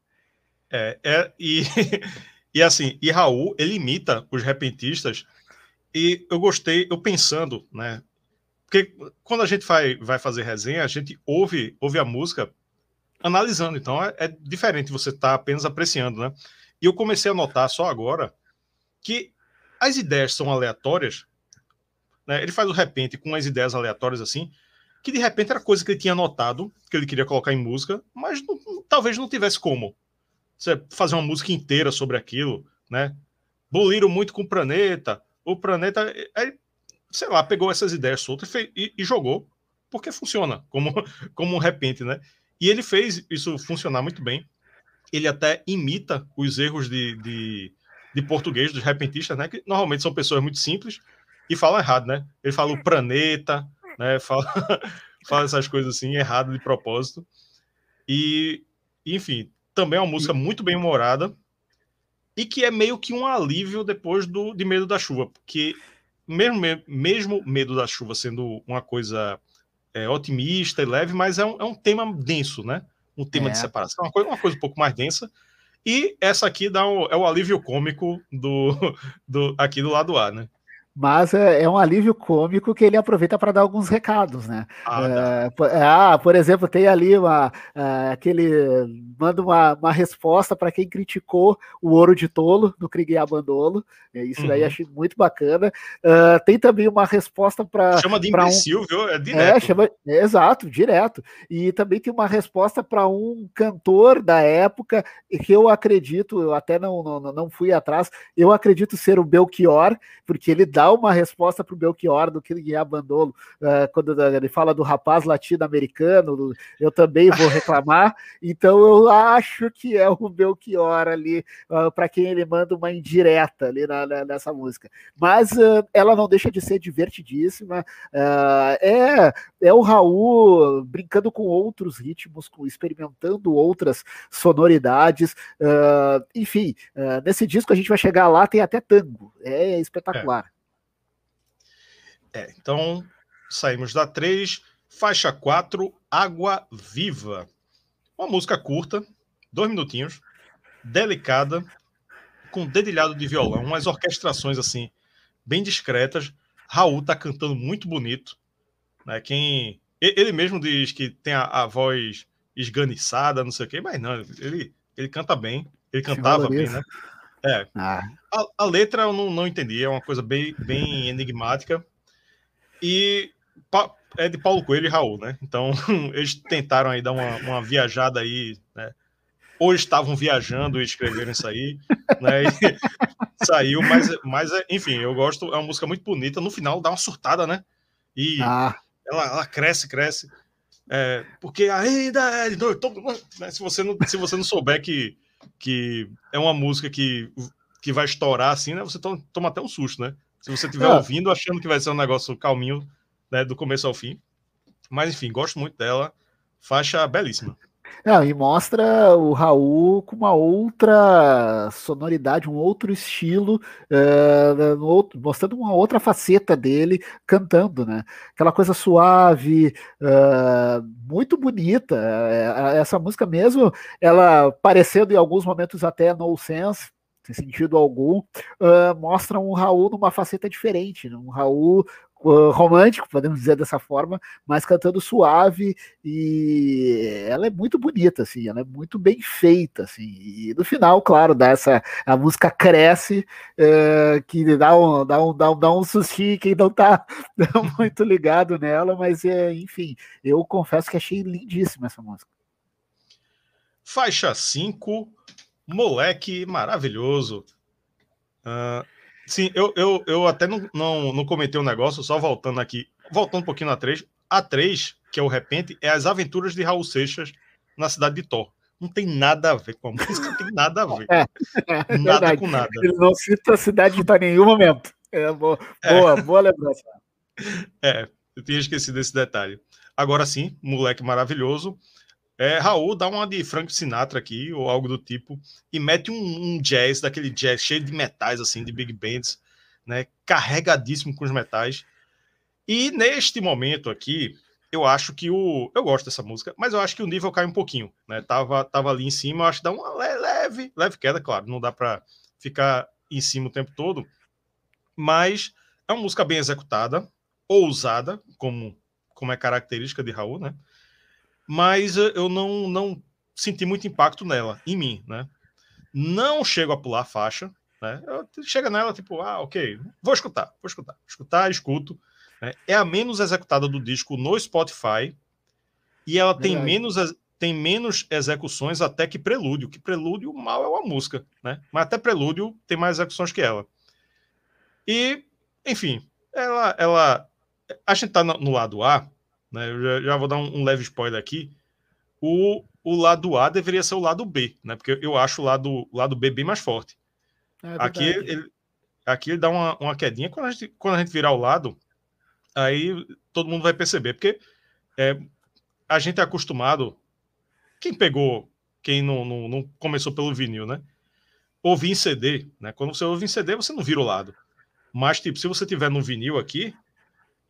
É, é e, e assim, e Raul, ele imita os repentistas, e eu gostei, eu pensando, né, porque quando a gente vai, vai fazer resenha, a gente ouve, ouve a música analisando. Então é, é diferente você estar tá apenas apreciando, né? E eu comecei a notar só agora que as ideias são aleatórias. Né? Ele faz o repente com as ideias aleatórias assim, que de repente era coisa que ele tinha notado, que ele queria colocar em música, mas não, talvez não tivesse como. Você fazer uma música inteira sobre aquilo, né? Boliram muito com o planeta. O planeta, aí, sei lá, pegou essas ideias soltas e, e, e jogou, porque funciona como, como um repente, né? E ele fez isso funcionar muito bem. Ele até imita os erros de, de, de português dos repentistas, né? Que normalmente são pessoas muito simples e falam errado, né? Ele fala o planeta, né? Fala, fala essas coisas assim, errado de propósito. E, enfim, também é uma música muito bem humorada e que é meio que um alívio depois do de Medo da Chuva, porque mesmo, mesmo Medo da Chuva sendo uma coisa é, otimista e leve, mas é um, é um tema denso, né? Um tema é. de separação, uma coisa, uma coisa um pouco mais densa. E essa aqui dá um, é o alívio cômico do, do aqui do lado A, né? Mas é, é, um alívio cômico que ele aproveita para dar alguns recados, né? Ah, é, por, ah, por exemplo, tem ali uma, é, aquele manda uma, uma resposta para quem criticou o ouro de tolo do Krieg Abandolo, é, isso uhum. daí achei muito bacana. Uh, tem também uma resposta para chama de imbecil, um... viu? É direto. É, chama... exato, direto. E também tem uma resposta para um cantor da época que eu acredito, eu até não, não, não fui atrás, eu acredito ser o Belchior, porque ele dá uma resposta para o Belchior do que Guilherme Bandolo, uh, quando ele fala do rapaz latino-americano, eu também vou reclamar, então eu acho que é o Belchior ali, uh, ah, para quem ele manda uma indireta ali na, na, nessa música. Mas uh, ela não deixa de ser divertidíssima, é, é o Raul brincando com outros ritmos, com, experimentando outras sonoridades, enfim, nesse disco a gente vai chegar lá, tem até tango, é espetacular. É. É, então saímos da 3, faixa 4, Água Viva. Uma música curta, dois minutinhos, delicada, com dedilhado de violão, umas orquestrações assim, bem discretas. Raul tá cantando muito bonito. Né? Quem. Ele mesmo diz que tem a, a voz esganiçada, não sei o quê, mas não, ele, ele canta bem, ele cantava bem, né? É. Ah. A, a, letra eu não, não entendi, é uma coisa bem, bem enigmática. E é de Paulo Coelho e Raul, né? Então eles tentaram aí dar uma, uma viajada aí, né? Ou estavam viajando e escreveram isso aí, né? E saiu, mas, mas enfim, eu gosto, é uma música muito bonita. No final dá uma surtada, né? E ah. ela, ela cresce, cresce. É, porque ainda é né? se você não se você não souber que, que é uma música que, que vai estourar assim, né? Você toma, toma até um susto, né? Se você estiver é. ouvindo, achando que vai ser um negócio calminho, né, do começo ao fim. Mas enfim, gosto muito dela. Faixa belíssima. Não, e mostra o Raul com uma outra sonoridade, um outro estilo, uh, outro, mostrando uma outra faceta dele cantando, né? Aquela coisa suave, uh, muito bonita. Uh, essa música mesmo, ela parecendo em alguns momentos até no sense, sem sentido algum, uh, mostram um Raul numa faceta diferente, né? um Raul uh, romântico, podemos dizer dessa forma, mas cantando suave e ela é muito bonita, assim, ela é muito bem feita, assim, e no final, claro, dá essa, a música cresce, uh, que dá um, dá um, dá um, dá um sustinho quem não tá muito ligado nela, mas é, enfim, eu confesso que achei lindíssima essa música. Faixa 5, moleque maravilhoso. Uh, sim, eu, eu, eu até não, não, não comentei um negócio, só voltando aqui, voltando um pouquinho na 3. A 3, que é o Repente, é as aventuras de Raul Seixas na cidade de Thor. Não tem nada a ver com a música, não tem nada a ver. É, é nada verdade. com nada. Ele não cita a cidade de Thor em nenhum momento. É, boa, é. boa, boa lembrança. É, eu tinha esquecido esse detalhe. Agora sim, moleque maravilhoso. É, Raul dá uma de Frank Sinatra aqui, ou algo do tipo, e mete um, um, jazz, daquele jazz cheio de metais, assim, de big bands, né? Carregadíssimo com os metais. E neste momento aqui, eu acho que o. Eu gosto dessa música, mas eu acho que o nível cai um pouquinho, né? Tava, tava ali em cima, eu acho que dá uma leve, leve queda, claro, não dá para ficar em cima o tempo todo, mas é uma música bem executada, ousada, como, como é característica de Raul, né? Mas eh, eu não, não senti muito impacto nela, em mim, né? Não chego a pular a faixa, né? Chega nela, tipo, ah, ok, vou escutar, vou escutar, escutar, escuto. Né? É a menos executada do disco no Spotify e ela tem menos, tem menos execuções até que Prelúdio, que Prelúdio mal é uma música, né? Mas até Prelúdio tem mais execuções que ela. E, enfim, ela, ela a gente tá no, no lado A, né? Eu já, já, vou dar um, um, leve spoiler aqui. O, o lado A deveria ser o lado B, né? Porque eu acho o lado, o lado B bem mais forte. É aqui, ele, aqui ele dá uma, uma quedinha. Quando a, gente, quando a gente virar o lado, aí todo mundo vai perceber. Porque é, a gente é acostumado. Quem pegou quem não, não, não começou pelo vinil, né? Ouvir em CD, né? Quando você ouve em CD, você não vira o lado. Mas, tipo, se você tiver no vinil aqui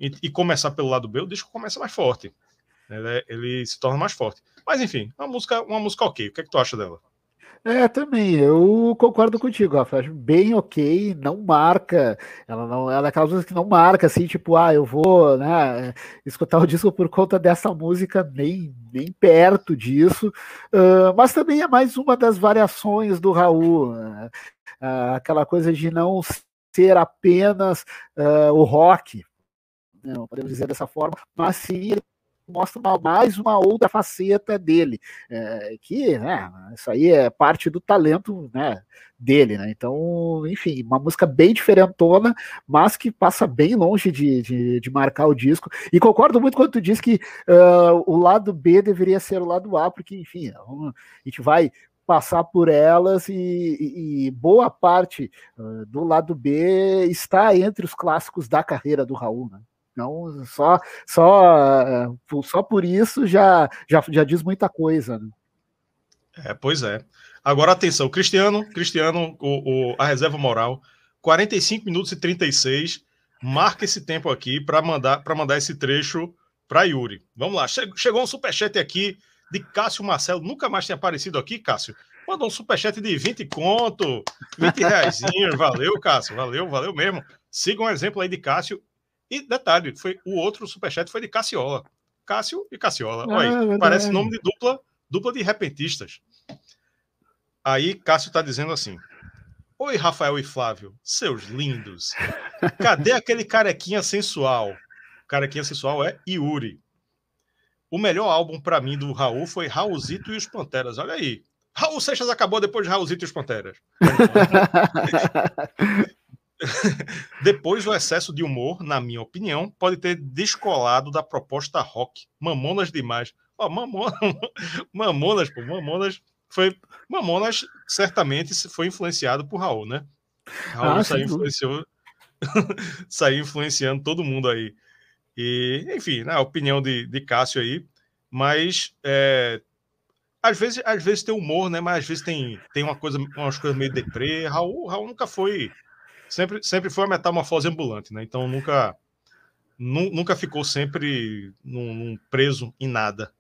e, e começar pelo lado B, o disco começa mais forte. Ele, ele, se torna mais forte. Mas, enfim, uma música, uma música ok. O que é que tu acha dela? É, também, eu concordo contigo, Rafa. Acho bem ok, não marca. Ela não, ela é aquela música que não marca, assim, tipo, ah, eu vou, né, escutar o disco por conta dessa música, nem, nem perto disso. Uh, mas também é mais uma das variações do Raul, uh, aquela coisa de não ser apenas uh, o rock, não podemos dizer dessa forma, mas sim ele mostra uma, mais uma outra faceta dele, é, que né, isso aí é parte do talento né, dele, né? Então, enfim, uma música bem diferentona, mas que passa bem longe de, de, de marcar o disco. E concordo muito quando tu diz que uh, o lado B deveria ser o lado A, porque, enfim, é a gente vai passar por elas e, e, boa parte uh, do lado B está entre os clássicos da carreira do Raul, né? Então, só, só, só por isso já, já, já diz muita coisa. Né? É, pois é. Agora, atenção, Cristiano, Cristiano, o, o, a reserva moral, 45 minutos e 36. Marca esse tempo aqui para mandar, mandar esse trecho para Yuri. Vamos lá, chegou um superchat aqui de Cássio Marcelo. Nunca mais tinha aparecido aqui, Cássio. Mandou um superchat de 20 conto, 20 reais. Valeu, Cássio. Valeu, valeu mesmo. Siga um exemplo aí de Cássio e detalhe, foi o outro superchat foi de Cassiola. Cássio e Cassiola. Olha aí, parece nome de dupla, dupla de repentistas. Aí Cássio está dizendo assim: Oi, Rafael e Flávio, seus lindos. Cadê aquele carequinha sensual? Carequinha sensual é Yuri. O melhor álbum para mim do Raul foi Raulzito e os Panteras. Olha aí. Raul Seixas acabou depois de Raulzito e os Panteras. Depois, o excesso de humor, na minha opinião, pode ter descolado da proposta rock. Mamonas demais. Oh, mamona, mamonas, pô, Mamonas foi. Mamonas certamente foi influenciado por Raul, né? Raul ah, saiu, influenciou, saiu influenciando todo mundo aí. E, enfim, né, a opinião de, de Cássio aí, mas é, às vezes, às vezes tem humor, né? Mas às vezes tem, tem uma coisa, umas coisas meio deprê. Raul, Raul nunca foi sempre, sempre foi uma metamorfose ambulante, né? Então nunca, nu, nunca ficou sempre num, num preso em nada.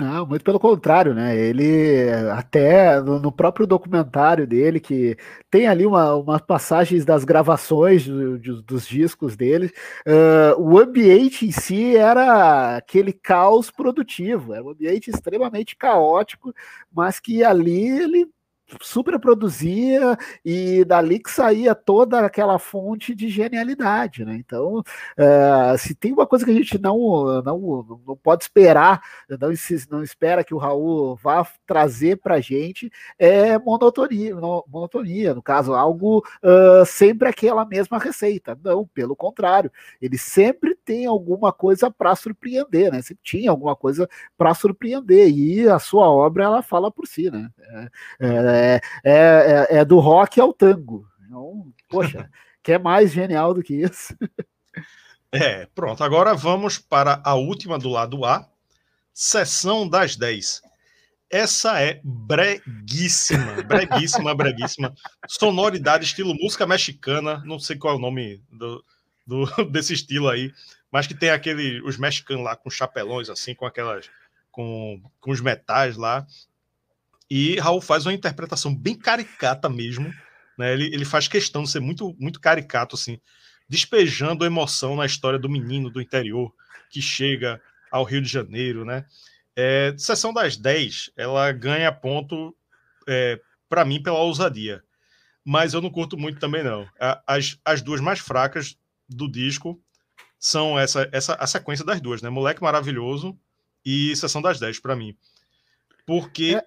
Não, muito pelo contrário, né? Ele até no, no, próprio documentário dele, que tem ali uma, umas passagens das gravações do, do, dos discos dele, uh, o ambiente em si era aquele caos produtivo, era um ambiente extremamente caótico, mas que ali ele super produzia e dali que saía toda aquela fonte de genialidade, né? Então, uh, se tem uma coisa que a gente não não, não pode esperar, não, não espera que o Raul vá trazer para gente é monotonia, monotonia, no caso, algo uh, sempre aquela mesma receita. Não, pelo contrário, ele sempre tem alguma coisa para surpreender, né? Sempre tinha alguma coisa para surpreender e a sua obra ela fala por si, né? É, é, é, é, é, do rock ao tango. Então, poxa, que é mais genial do que isso? É, pronto. Agora vamos para a última do lado A, sessão das 10. Essa é breguíssima, breguíssima, breguíssima. Sonoridade, estilo música mexicana, não sei qual é o nome do, do, desse estilo aí, mas que tem aquele, os mexicanos lá com chapelões, assim, com aquelas, com, com os metais lá. E Raul faz uma interpretação bem caricata mesmo, né? Ele, ele faz questão de ser muito, muito caricato, assim, despejando emoção na história do menino do interior que chega ao Rio de Janeiro, né? É, sessão das 10, ela ganha ponto é, para mim pela ousadia, mas eu não curto muito também não. As, as duas mais fracas do disco são essa, essa a sequência das duas, né? Moleque Maravilhoso e Sessão das 10 para mim. Porque é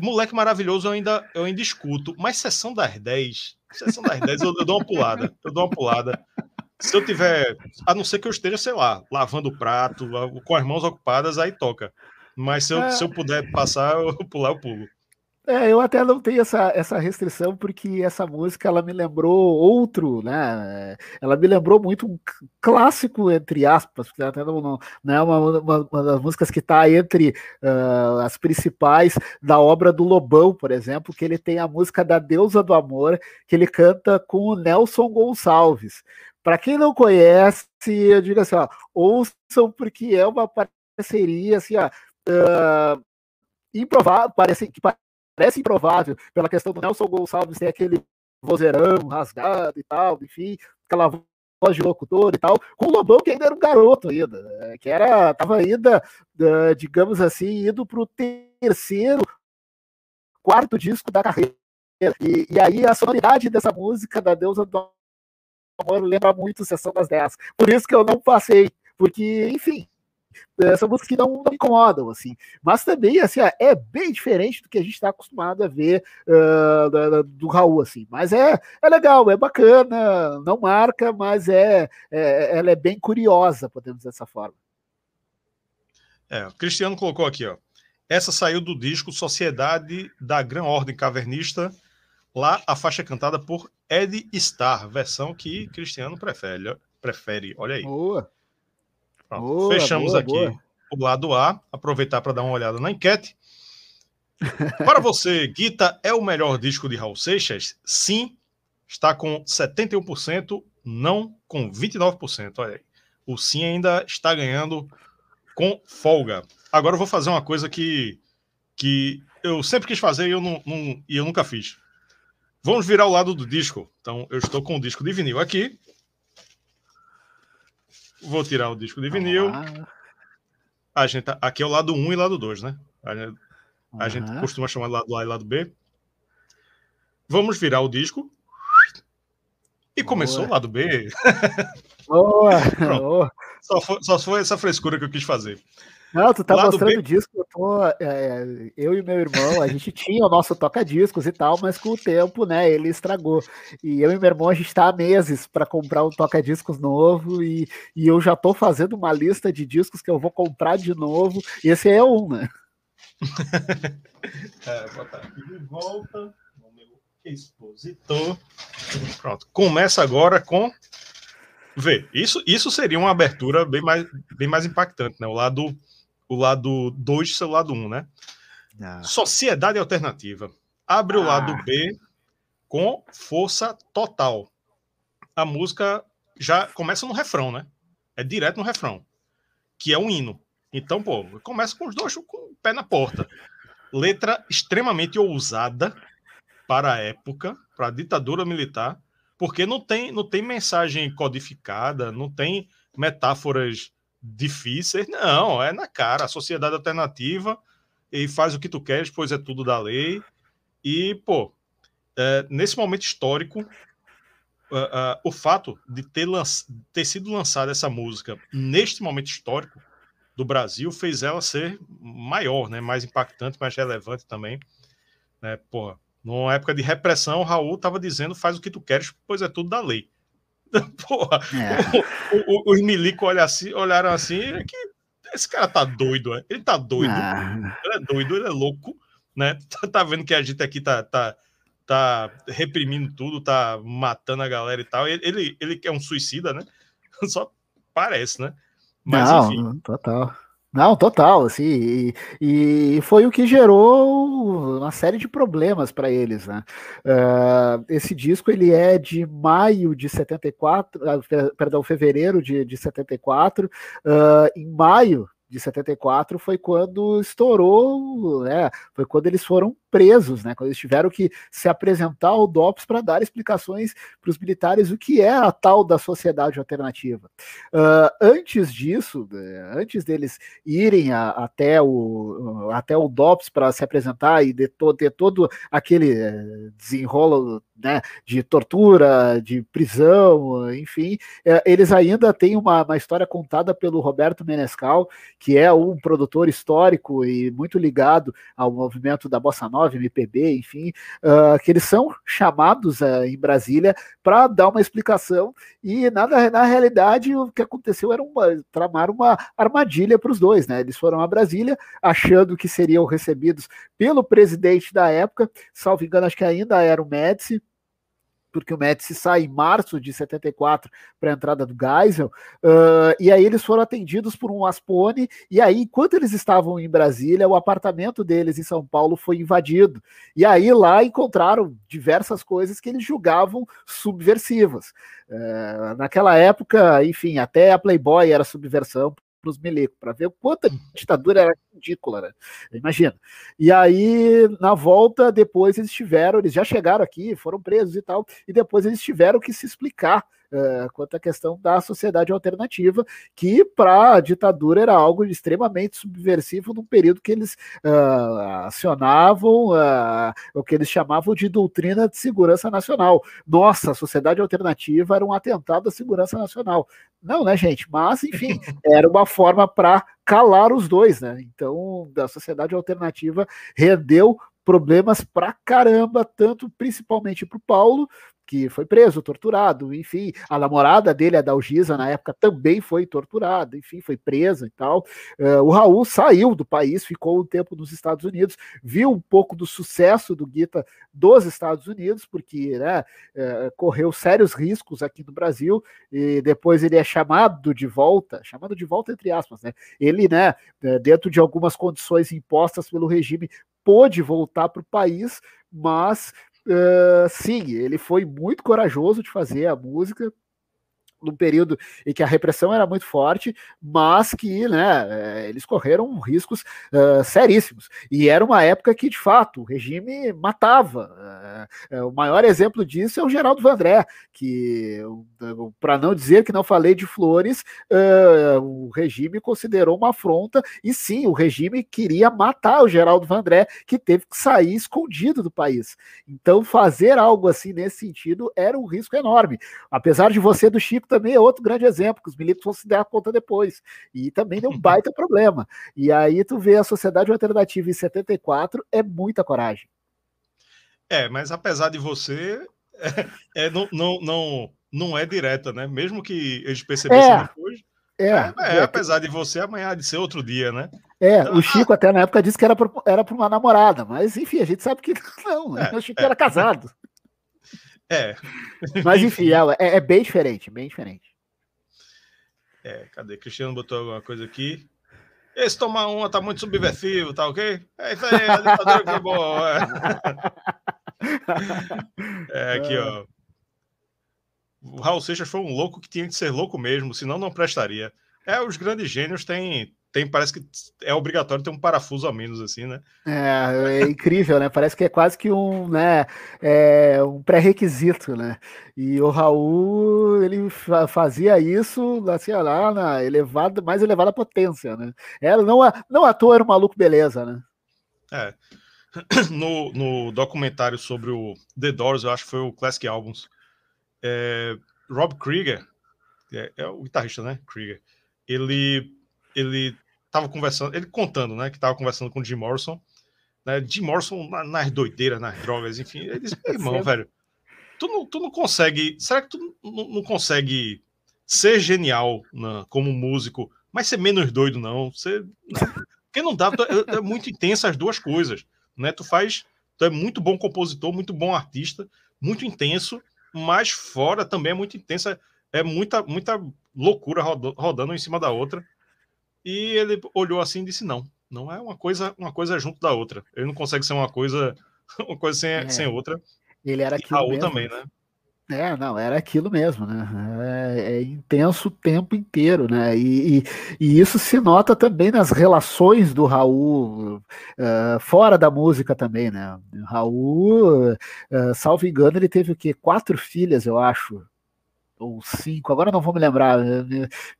Moleque maravilhoso eu ainda, eu ainda escuto, mas sessão das 10, sessão das 10 eu, eu dou uma pulada, eu dou uma pulada. Se eu tiver, a não ser que eu esteja, sei lá, lavando o prato, com as mãos ocupadas, aí toca. Mas se eu, é... se eu puder passar, eu pular, eu pulo. É, eu até não tenho essa, essa restrição, porque essa música ela me lembrou outro, né? Ela me lembrou muito um clássico, entre aspas, porque até não, não, não é uma, uma, uma, das músicas que está entre uh, as principais da obra do Lobão, por exemplo, que ele tem a música da Deusa do Amor, que ele canta com o Nelson Gonçalves. Para quem não conhece, eu digo assim, ó, ouçam, porque é uma parceria assim, ó. Uh, improvável, parece que parece improvável pela questão do Nelson Gonçalves ter aquele vozeirão rasgado e tal, enfim, aquela voz de locutor e tal, com o Lobão que ainda era um garoto ainda, né, que era, tava ainda, digamos assim, indo para o terceiro, quarto disco da carreira. E, e, aí a sonoridade dessa música da Deusa do Amor lembra muito Sessão das 10. Por isso que eu não passei, porque, enfim, são músicas que não, não incomodam, assim. Mas também, assim, é bem diferente do que a gente está acostumado a ver uh, do, do Raul, assim. Mas é, é legal, é bacana, não marca, mas é, é ela é bem curiosa, podemos dizer dessa forma. É, o Cristiano colocou aqui, ó. Essa saiu do disco Sociedade da Gran Ordem Cavernista. Lá a faixa é cantada por Ed Star, versão que Cristiano prefere. prefere olha aí. Boa. Boa, Fechamos boa, aqui boa. o lado A. Aproveitar para dar uma olhada na enquete. Para você, Guita é o melhor disco de Raul Seixas? Sim, está com 71%, não com 29%. Olha aí. O sim ainda está ganhando com folga. Agora eu vou fazer uma coisa que, que eu sempre quis fazer e eu, não, não, e eu nunca fiz. Vamos virar o lado do disco. Então, eu estou com o disco de vinil aqui. Vou tirar o disco de vinil. Ah. A gente, tá, aqui é o lado 1 e lado 2, né? A, gente, a gente costuma chamar de lado A e lado B. Vamos virar o disco. E Boa. começou o lado B. Boa. Boa. Só, foi, só foi essa frescura que eu quis fazer. Não, tu tá Lado mostrando B... disco, eu, tô, é, eu e meu irmão, a gente tinha o nosso toca-discos e tal, mas com o tempo, né, ele estragou. E eu e meu irmão, a gente tá há meses para comprar um toca-discos novo e, e eu já tô fazendo uma lista de discos que eu vou comprar de novo, e esse é um, né? é, vou botar aqui de volta no meu expositor. Pronto, começa agora com Vê, isso, isso seria uma abertura bem mais, bem mais impactante, né? O lado o lado 2 seu lado 1, um, né? Ah. Sociedade Alternativa. Abre ah. o lado B com força total. A música já começa no refrão, né? É direto no refrão, que é um hino. Então, pô, começa com os dois com o pé na porta. Letra extremamente ousada para a época, para a ditadura militar, porque não tem, não tem mensagem codificada, não tem metáforas difíceis. Não, é na cara. A sociedade alternativa e faz o que tu queres, pois é tudo da lei. E, pô, é, nesse momento histórico, uh, uh, o fato de ter, ter sido lançada essa música neste momento histórico do Brasil fez ela ser maior, né? mais impactante, mais relevante também. Né? Porra, numa época de repressão, Raul estava dizendo faz o que tu queres, pois é tudo da lei. Porra, é. o, o, os milico olham assim, olharam assim, é que esse cara tá doido, é? ele tá doido, ah. ele é doido, ele é louco, né? Tá, tá, vendo que a gente aqui tá, tá, tá reprimindo tudo, tá matando a galera e tal. Ele, ele, ele é um suicida, né? Só parece, né? Mas, Não, enfim. total. Não, total, assim, e, e, foi o que gerou uma série de problemas para eles, né? Uh, esse disco ele é de maio de 74, uh, ah, perdão, fevereiro de, de 74. Uh, em maio de 74 foi quando estourou, né? Foi quando eles foram presos, né? Quando eles tiveram que se apresentar ao DOPS para dar explicações para os militares o que é a tal da sociedade alternativa. Uh, antes disso, né, antes deles irem a, até o até o DOPS para se apresentar e de to, ter todo aquele eh, desenrolo né, de tortura, de prisão, enfim, eh, eles ainda têm uma, uma história contada pelo Roberto Menescal que é um produtor histórico e muito ligado ao movimento da Bossa Nova, MPB, enfim, uh, que eles são chamados uh, em Brasília para dar uma explicação e na, na realidade o que aconteceu era uma, tramar uma armadilha para os dois, né? Eles foram a Brasília achando que seriam recebidos pelo presidente da época, salvo engano, acho que ainda era o Médici, porque o Médici sai em março de 74 para a entrada do Geisel, uh, e aí eles foram atendidos por um Aspone, e aí, enquanto eles estavam em Brasília, o apartamento deles em São Paulo foi invadido, e aí lá encontraram diversas coisas que eles julgavam subversivas. Uh, naquela época, enfim, até a Playboy era subversão para os milicos, para ver o quanto a ditadura era ridícula, né? Imagina. E aí, na volta, depois eles tiveram, eles já chegaram aqui, foram presos e tal, e depois eles tiveram que se explicar uh, quanto à questão da sociedade alternativa, que para a ditadura era algo extremamente subversivo num período que eles uh, acionavam uh, o que eles chamavam de doutrina de segurança nacional. Nossa, a sociedade alternativa era um atentado à segurança nacional. Não, né, gente? Mas, enfim, era uma forma para calar os dois, né? Então, da sociedade alternativa rendeu problemas pra caramba, tanto principalmente para o Paulo, que foi preso, torturado, enfim, a namorada dele, a Dalgisa, na época também foi torturada, enfim, foi presa e tal. Uh, o Raul saiu do país, ficou um tempo nos Estados Unidos, viu um pouco do sucesso do Guita dos Estados Unidos, porque né, uh, correu sérios riscos aqui no Brasil, e depois ele é chamado de volta, chamado de volta entre aspas, né? Ele, né, eh, dentro de algumas condições impostas pelo regime, pôde voltar para o país, mas Uh, sim, ele foi muito corajoso de fazer a música, num período em que a repressão era muito forte, mas que né, eh, eles correram riscos uh, seríssimos. E era uma época que, de fato, o regime matava. Uh, o maior exemplo disso é o Geraldo Vandré, que, para não dizer que não falei de flores, uh, o regime considerou uma afronta, e sim, o regime queria matar o Geraldo Vandré, que teve que sair escondido do país. Então, fazer algo assim nesse sentido era um risco enorme. Apesar de você do Chico também é outro grande exemplo, que os militares vão se dar conta depois. E também deu um baita problema. E aí tu vê a sociedade alternativa em 74, é muita coragem. É, mas apesar de você, é, é não, não, não, não é direta, né? Mesmo que eles percebessem é. depois. É, é, é, apesar de você, amanhã de ser outro dia, né? É, então, o Chico até na época disse que era para era uma namorada, mas enfim, a gente sabe que não, né? o Chico era casado. É. Mas enfim, é, é, é, bem diferente, bem diferente. É, cadê? Cristiano botou alguma coisa aqui. Esse tomar uma tá muito subversivo, tá ok? É isso aí, a ditadura que é boa. É, aqui, ó. O Raul Seixas foi um louco que tinha que ser louco mesmo, senão não prestaria. É, os grandes gênios têm, tem, parece que é obrigatório ter um parafuso a menos, assim, né? É, é incrível, né? Parece que é quase que um, né, é, um pré-requisito, né? E o Raul, ele fazia isso, assim, lá na elevada, mais elevada potência, né? Ela não, não à toa era um maluco beleza, né? É. No, no documentário sobre o The Doors, eu acho que foi o Classic Albums, é, Rob Krieger, é, é o guitarrista, né? Krieger, ele ele tava conversando, ele contando, né, que tava conversando com o Jim Morrison, né, Jim Morrison nas doideiras, nas drogas, enfim, ele disse, irmão, velho, tu não, tu não consegue, será que tu não, não consegue ser genial né, como músico, mas ser menos doido, não, você, porque não dá, é, é muito intensa as duas coisas, né, tu faz, tu é muito bom compositor, muito bom artista, muito intenso, mas fora também é muito intensa, é muita, muita loucura rodando em cima da outra, e ele olhou assim e disse: não, não é uma coisa, uma coisa junto da outra. Ele não consegue ser uma coisa, uma coisa sem, é. sem outra. Ele era aquilo Raul mesmo. também, né? É, não, era aquilo mesmo, né? É, é intenso o tempo inteiro, né? E, e, e, isso se nota também nas relações do Raul uh, fora da música também, né? O Raul, uh, salvo engano, ele teve o quê? Quatro filhas, eu acho, ou cinco, agora não vou me lembrar.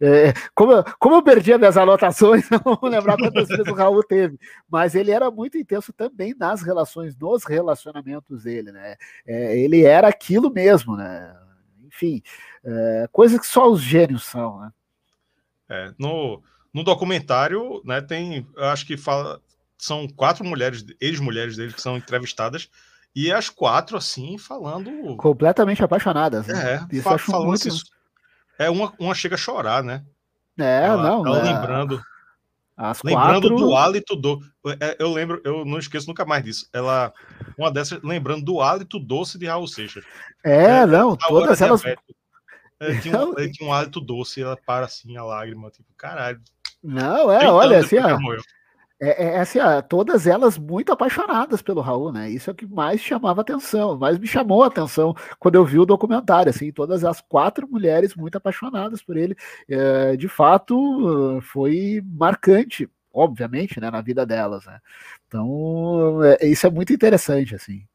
É, como, eu, como eu perdi as minhas anotações, não vou lembrar quantas vezes o Raul teve. Mas ele era muito intenso também nas relações, nos relacionamentos dele, né? É, ele era aquilo mesmo, né? Enfim, é, coisa que só os gênios são, né? É, no, no documentário, né, tem, acho que fala, são quatro mulheres, ex-mulheres dele que são entrevistadas, e as quatro, assim, falando. Completamente apaixonadas. Né? É, isso fa muito... isso. É, uma, uma chega a chorar, né? É, ela, não. Ela é... lembrando. As lembrando quatro... do hálito do. É, eu lembro, eu não esqueço nunca mais disso. Ela, uma dessas, lembrando do hálito doce de Raul Seixas. É, é não, todas elas. É, tinha, um, tinha um hálito doce, ela para assim, a lágrima, tipo, caralho. Não, é, olha, assim, ó, é, é, é, assim, ó, todas elas muito apaixonadas pelo Raul, né? Isso é o que mais chamava atenção, mais me chamou a atenção quando eu vi o documentário, assim, todas as quatro mulheres muito apaixonadas por ele. É, de fato, foi marcante, obviamente, né, na vida delas, né? Então, é, isso é muito interessante, assim.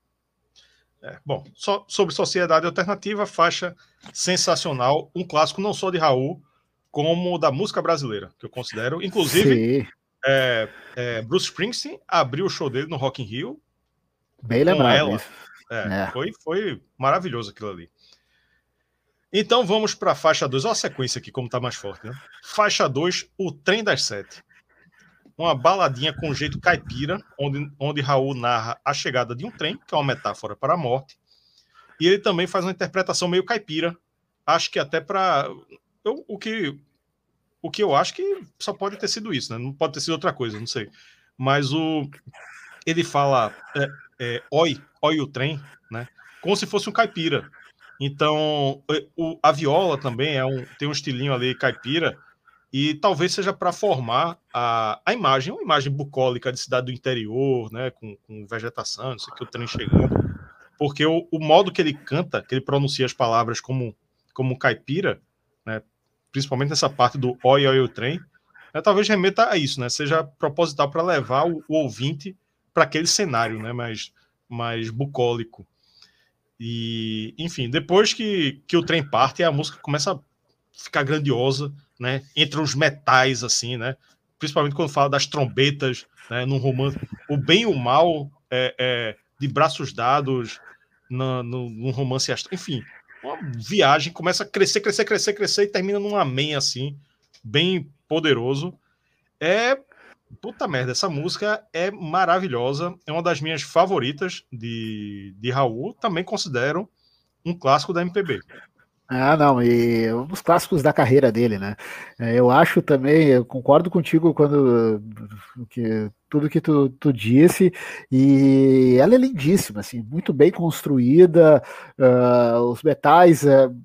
É, bom, so, sobre Sociedade Alternativa, faixa sensacional, um clássico não só de Raul, como da música brasileira, que eu considero, inclusive. Sim é, é, Bruce Springsteen abriu o show dele no Rock in Rio. Bem lembrado. É, é, Foi, foi maravilhoso aquilo ali. Então vamos para a faixa 2. Olha a sequência aqui, como está mais forte. Né? Faixa 2, O Trem das Sete. Uma baladinha com jeito caipira, onde, onde Raul narra a chegada de um trem, que é uma metáfora para a morte. E ele também faz uma interpretação meio caipira. Acho que até para. O que o que eu acho que só pode ter sido isso, né? Não pode ter sido outra coisa, não sei. Mas o ele fala é, é, oi, oi o trem, né? Como se fosse um caipira. Então, é, o, a viola também é um, tem um estilinho ali caipira, e talvez seja para formar a, a imagem, uma imagem bucólica de cidade do interior, né? Com, com vegetação, não sei o que, o trem chegando. Porque o, o modo que ele canta, que ele pronuncia as palavras como, como caipira, né? Principalmente nessa parte do oi, oi, o trem, né, talvez remeta a isso, né? Seja proposital para levar o, o ouvinte para aquele cenário, né? Mais, mais bucólico. E, enfim, depois que, que o trem parte, a música começa a ficar grandiosa, né? Entre os metais, assim, né? Principalmente quando fala das trombetas, né? Num romance. O bem e o mal é, é de braços dados, no, romance astral. Enfim, uma viagem, começa a crescer, crescer, crescer, crescer e termina num amém assim, bem poderoso. É puta merda, essa música é maravilhosa, é uma das minhas favoritas de, de Raul, também considero um clássico da MPB. Ah, não, e um dos clássicos da carreira dele, né? É, eu acho também, eu concordo contigo quando que, tudo que tu, tu disse, e ela é lindíssima, assim, muito bem construída, uh, os metais. Uh,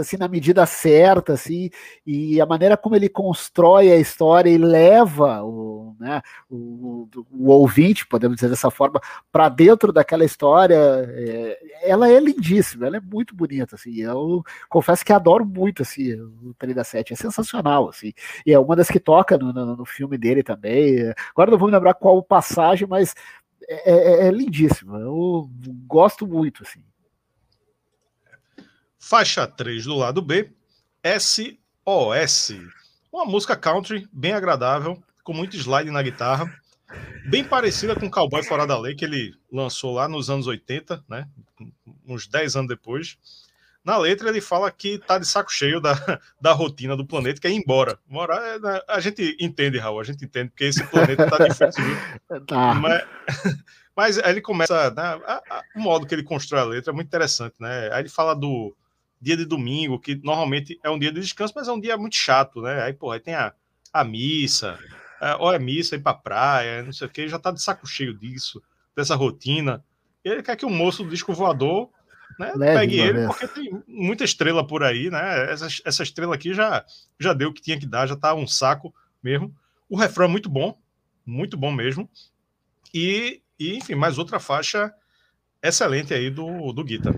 assim na medida certa assim e a maneira como ele constrói a história e leva o, né, o, o ouvinte podemos dizer dessa forma para dentro daquela história é, ela é lindíssima ela é muito bonita assim eu confesso que adoro muito assim o 37 é sensacional assim e é uma das que toca no, no, no filme dele também agora não vou me lembrar qual passagem mas é, é, é lindíssima eu gosto muito assim Faixa 3 do lado B, SOS. Uma música country bem agradável, com muito slide na guitarra, bem parecida com Cowboy Fora da Lei, que ele lançou lá nos anos 80, né? uns 10 anos depois. Na letra ele fala que tá de saco cheio da, da rotina do planeta, que é ir embora. Morar, é, né, a gente entende, Raul, a gente entende, porque esse planeta tá difícil. Tá. Mas, mas aí ele começa, né, a, a, o modo que ele constrói a letra é muito interessante, né? Aí ele fala do, dia de domingo, que normalmente é um dia de descanso, mas é um dia muito chato, né? Aí, pô, aí tem a, a missa, é, ou é missa, ir pra praia, não sei o que, já tá de saco cheio disso, dessa rotina. Ele quer que o moço do disco voador né, Leve, pegue ele, vez. porque tem muita estrela por aí, né? Essa, essa estrela aqui já, já deu o que tinha que dar, já tá um saco mesmo. O refrão é muito bom, muito bom mesmo. E, e enfim, mais outra faixa excelente aí do, do Guitar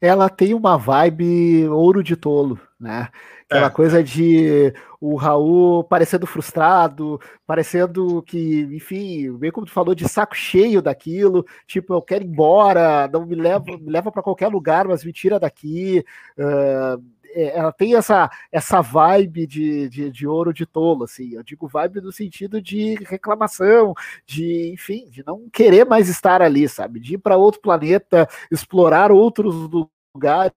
ela tem uma vibe ouro de tolo, né? Aquela é. coisa de o Raul parecendo frustrado, parecendo que, enfim, bem como tu falou, de saco cheio daquilo, tipo, eu quero ir embora, não me leva, me leva para qualquer lugar, mas me tira daqui. Uh, ela tem essa, essa vibe de, de, de, ouro de tolo, assim. Eu digo vibe no sentido de reclamação, de, enfim, de não querer mais estar ali, sabe? De ir para outro planeta, explorar outros lugares,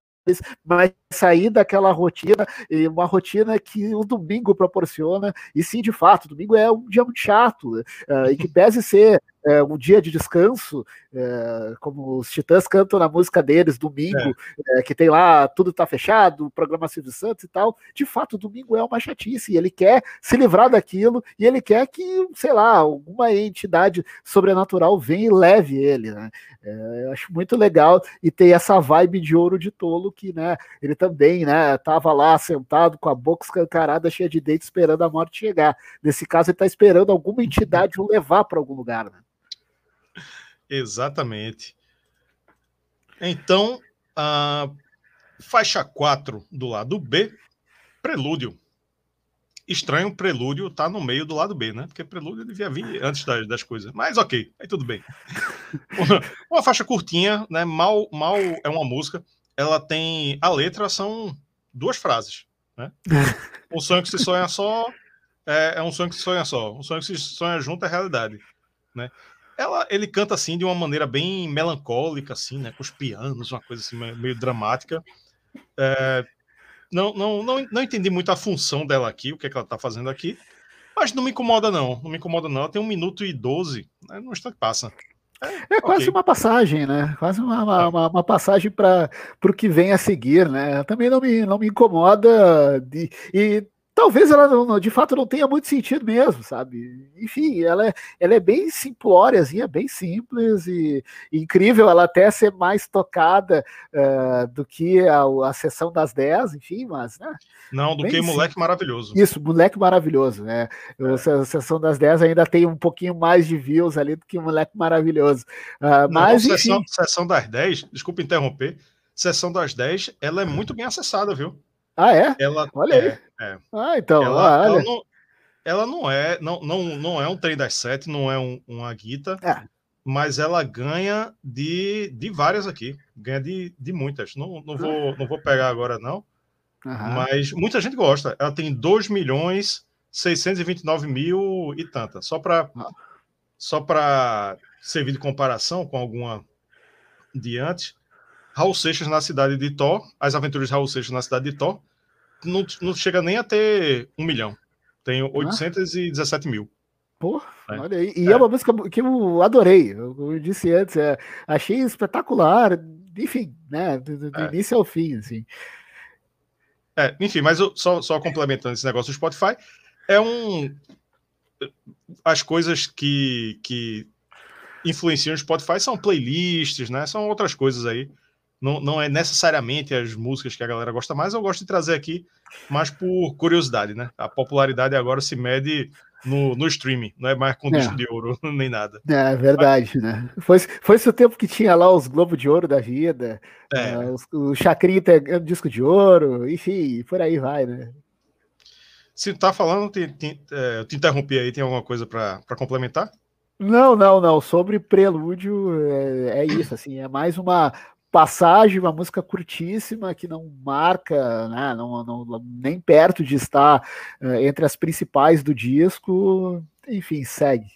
mas sair daquela rotina, e uma rotina que o domingo proporciona, e sim, de fato, domingo é um dia muito chato, uh, e que pese ser é, um dia de descanso, é, como os Titãs cantam na música deles, domingo, é. é que tem lá, tudo tá fechado, o programa Silvio Santos e tal. De fato, domingo é uma chatice, e ele quer se livrar daquilo, e ele quer que, sei lá, alguma entidade sobrenatural venha e leve ele, né? É, eu acho muito legal, e tem essa vibe de ouro de tolo que, né, ele também, né, tava lá sentado com a boca escancarada, cheia de dentes, esperando a morte chegar. Nesse caso, ele tá esperando alguma entidade o levar para algum lugar, né? Exatamente. Então, a faixa 4 do lado B, Prelúdio. Estranho Prelúdio tá no meio do lado B, né? Porque Prelúdio devia vir antes das, das coisas. Mas ok, aí tudo bem. Uma, uma faixa curtinha, né? Mal, mal é uma música. Ela tem. A letra são duas frases. Né? Um sonho que se sonha só é, é um sonho que se sonha só. Um sonho que se sonha junto é realidade. Né? Ela, ele canta assim de uma maneira bem melancólica, assim, né? Com os pianos, uma coisa assim meio dramática. É, não, não, não, não entendi muito a função dela aqui, o que, é que ela tá fazendo aqui. Mas não me incomoda, não. Não me incomoda, não. Ela tem um minuto e doze, né? no instante passa. É, quase okay. uma passagem, né? Quase uma, uma, é. uma, uma passagem para o que vem a seguir, né? Também não me, não me incomoda. De, e talvez ela não, de fato não tenha muito sentido mesmo, sabe? Enfim, ela é, ela é bem simplóriazinha, bem simples e, e incrível ela até ser mais tocada uh, do que a, a sessão das 10, enfim, mas, né? Não, do bem que Moleque Maravilhoso. Isso, Moleque Maravilhoso, né? É. A sessão das 10 ainda tem um pouquinho mais de views ali do que Moleque Maravilhoso. Uh, não, mas, não, sessão, sessão das 10, desculpa interromper, sessão das 10, ela é muito bem acessada, viu? Ah, é? Ela, olha aí. É, é. Ah, então. Ela, olha. ela, não, ela não é, não, não, não é um trem das sete, não é um, uma guita, é. mas ela ganha de, de várias aqui. Ganha de, de muitas. Não, não, vou, não vou pegar agora, não. Uhum. Mas muita gente gosta. Ela tem 2 milhões 629 mil e tanta. Só para uhum. só para servir de comparação com alguma de antes, Raul Seixas na cidade de Thor, as aventuras de Raul Seixas na cidade de Thor, não, não chega nem a ter um milhão. Tem 817 ah. mil. Pô, é. olha aí. E é. é. uma música que eu adorei. Eu, disse antes, é, achei espetacular. Enfim, né? Do, do é. início ao fim, assim. É, enfim, mas eu, só, só complementando esse negócio do Spotify, é um. As coisas que, que influenciam o Spotify são playlists, né? São outras coisas aí não, não é necessariamente as músicas que a galera gosta mais, eu gosto de trazer aqui mais por curiosidade, né? A popularidade agora se mede no, no streaming, não é mais com disco é. de ouro, nem nada. É verdade, Mas... né? Foi, foi esse o tempo que tinha lá os Globo de Ouro da vida, é. uh, os, o Chacrinha disco de ouro, enfim, por aí vai, né? Se tá falando, te, te, é, eu te interrompi aí, tem alguma coisa para complementar? Não, não, não. Sobre prelúdio, é, é, isso, assim, é mais uma, Passagem, uma música curtíssima que não marca, né, não, não, nem perto de estar uh, entre as principais do disco. Enfim, segue.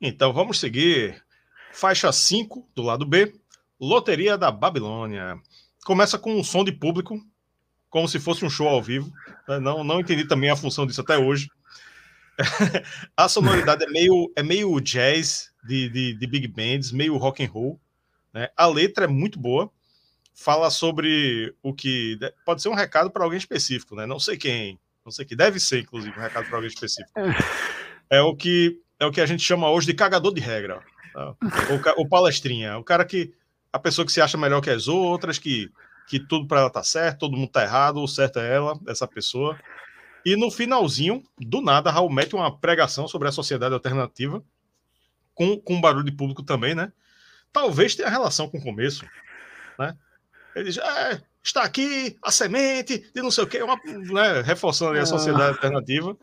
Então vamos seguir. Faixa 5 do lado B, Loteria da Babilônia. Começa com um som de público, como se fosse um show ao vivo. Não, não entendi também a função disso até hoje. a sonoridade é meio, é meio jazz de, de, de big bands, meio rock and roll. Né? A letra é muito boa, fala sobre o que pode ser um recado para alguém específico, né? Não sei quem, não sei que deve ser, inclusive, um recado para alguém específico. É o que é o que a gente chama hoje de cagador de regra, tá? o, o palestrinha, o cara que a pessoa que se acha melhor que as outras, que que tudo para ela tá certo, todo mundo tá errado, o certo é ela, essa pessoa. E no finalzinho, do nada, Raul mete uma pregação sobre a sociedade alternativa, com, com barulho de público também, né? Talvez tenha relação com o começo, né? Ele diz, é, está aqui a semente de não sei o quê, uma, né, reforçando a sociedade ah. alternativa,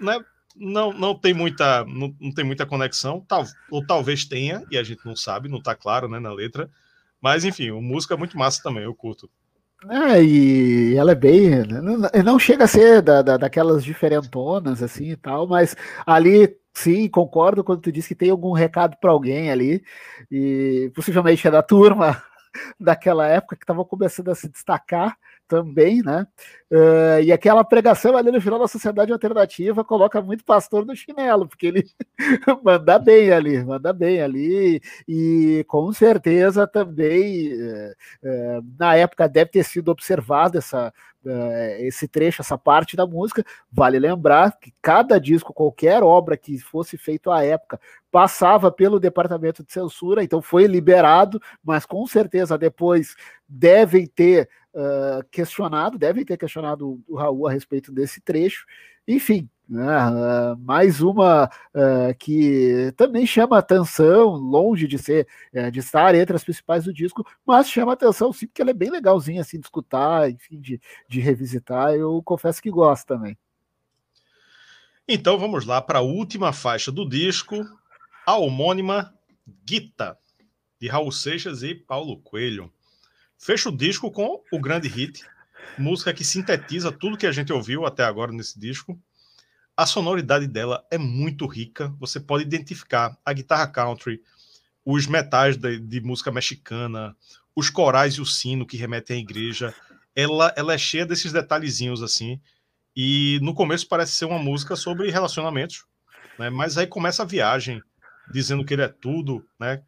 né? Não, não tem muita não, não tem muita conexão, tal, ou talvez tenha, e a gente não sabe, não está claro né, na letra, mas enfim, a música é muito massa também, eu curto. É, e ela é bem. Não, não chega a ser da, da, daquelas diferentonas assim e tal, mas ali sim, concordo quando tu diz que tem algum recado para alguém ali, e possivelmente é da turma daquela época que estavam começando a se destacar também, né? Uh, e aquela pregação ali no final da sociedade alternativa coloca muito pastor no chinelo, porque ele manda bem ali, manda bem ali, e com certeza também uh, uh, na época deve ter sido observado essa, esse trecho, essa parte da música. Vale lembrar que cada disco, qualquer obra que fosse feito à época, passava pelo departamento de censura, então foi liberado, mas com certeza depois devem ter uh, questionado, devem ter questionado o Raul a respeito desse trecho. Enfim, né, uh, mais uma uh, que também chama atenção, longe de ser uh, de estar entre as principais do disco, mas chama atenção sim, porque ela é bem legalzinha assim de escutar, enfim, de, de revisitar. Eu confesso que gosto também. Então vamos lá para a última faixa do disco, a homônima Guita, de Raul Seixas e Paulo Coelho. Fecha o disco com o grande hit, música que sintetiza tudo que a gente ouviu até agora nesse disco. A sonoridade dela é muito rica, você pode identificar a guitarra country, os metais de, de música mexicana, os corais e o sino que remetem à igreja. Ela, ela é cheia desses detalhezinhos assim. E no começo parece ser uma música sobre relacionamentos, né? mas aí começa a viagem, dizendo que ele é tudo, né?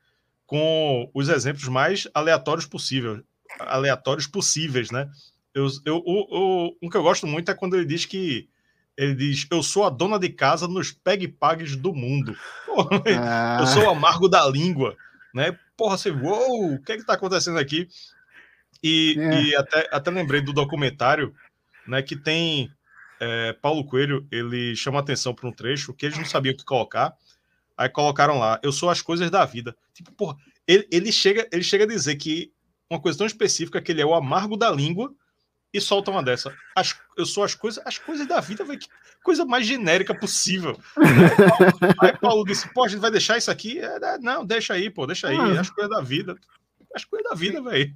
com os exemplos mais aleatórios possíveis aleatórios possíveis, né? Eu, eu, o, o, um que eu gosto muito é quando ele diz que ele diz: Eu sou a dona de casa nos pegue-pagues do mundo. Porra, ah. Eu sou o amargo da língua, né? Porra, você, uou, o que é que tá acontecendo aqui? E, é. e até, até lembrei do documentário, né? Que tem é, Paulo Coelho, ele chama atenção para um trecho que eles não sabiam o que colocar. Aí colocaram lá: Eu sou as coisas da vida. Tipo, porra, ele, ele, chega, ele chega a dizer que uma coisa tão específica que ele é o amargo da língua e solta uma dessa. As, eu sou as coisas, as coisas da vida, véio, que coisa mais genérica possível. aí Paulo disse: pô, a gente vai deixar isso aqui? É, é não, deixa aí, pô, deixa aí. Ah. As coisas da vida. As coisas da vida, velho.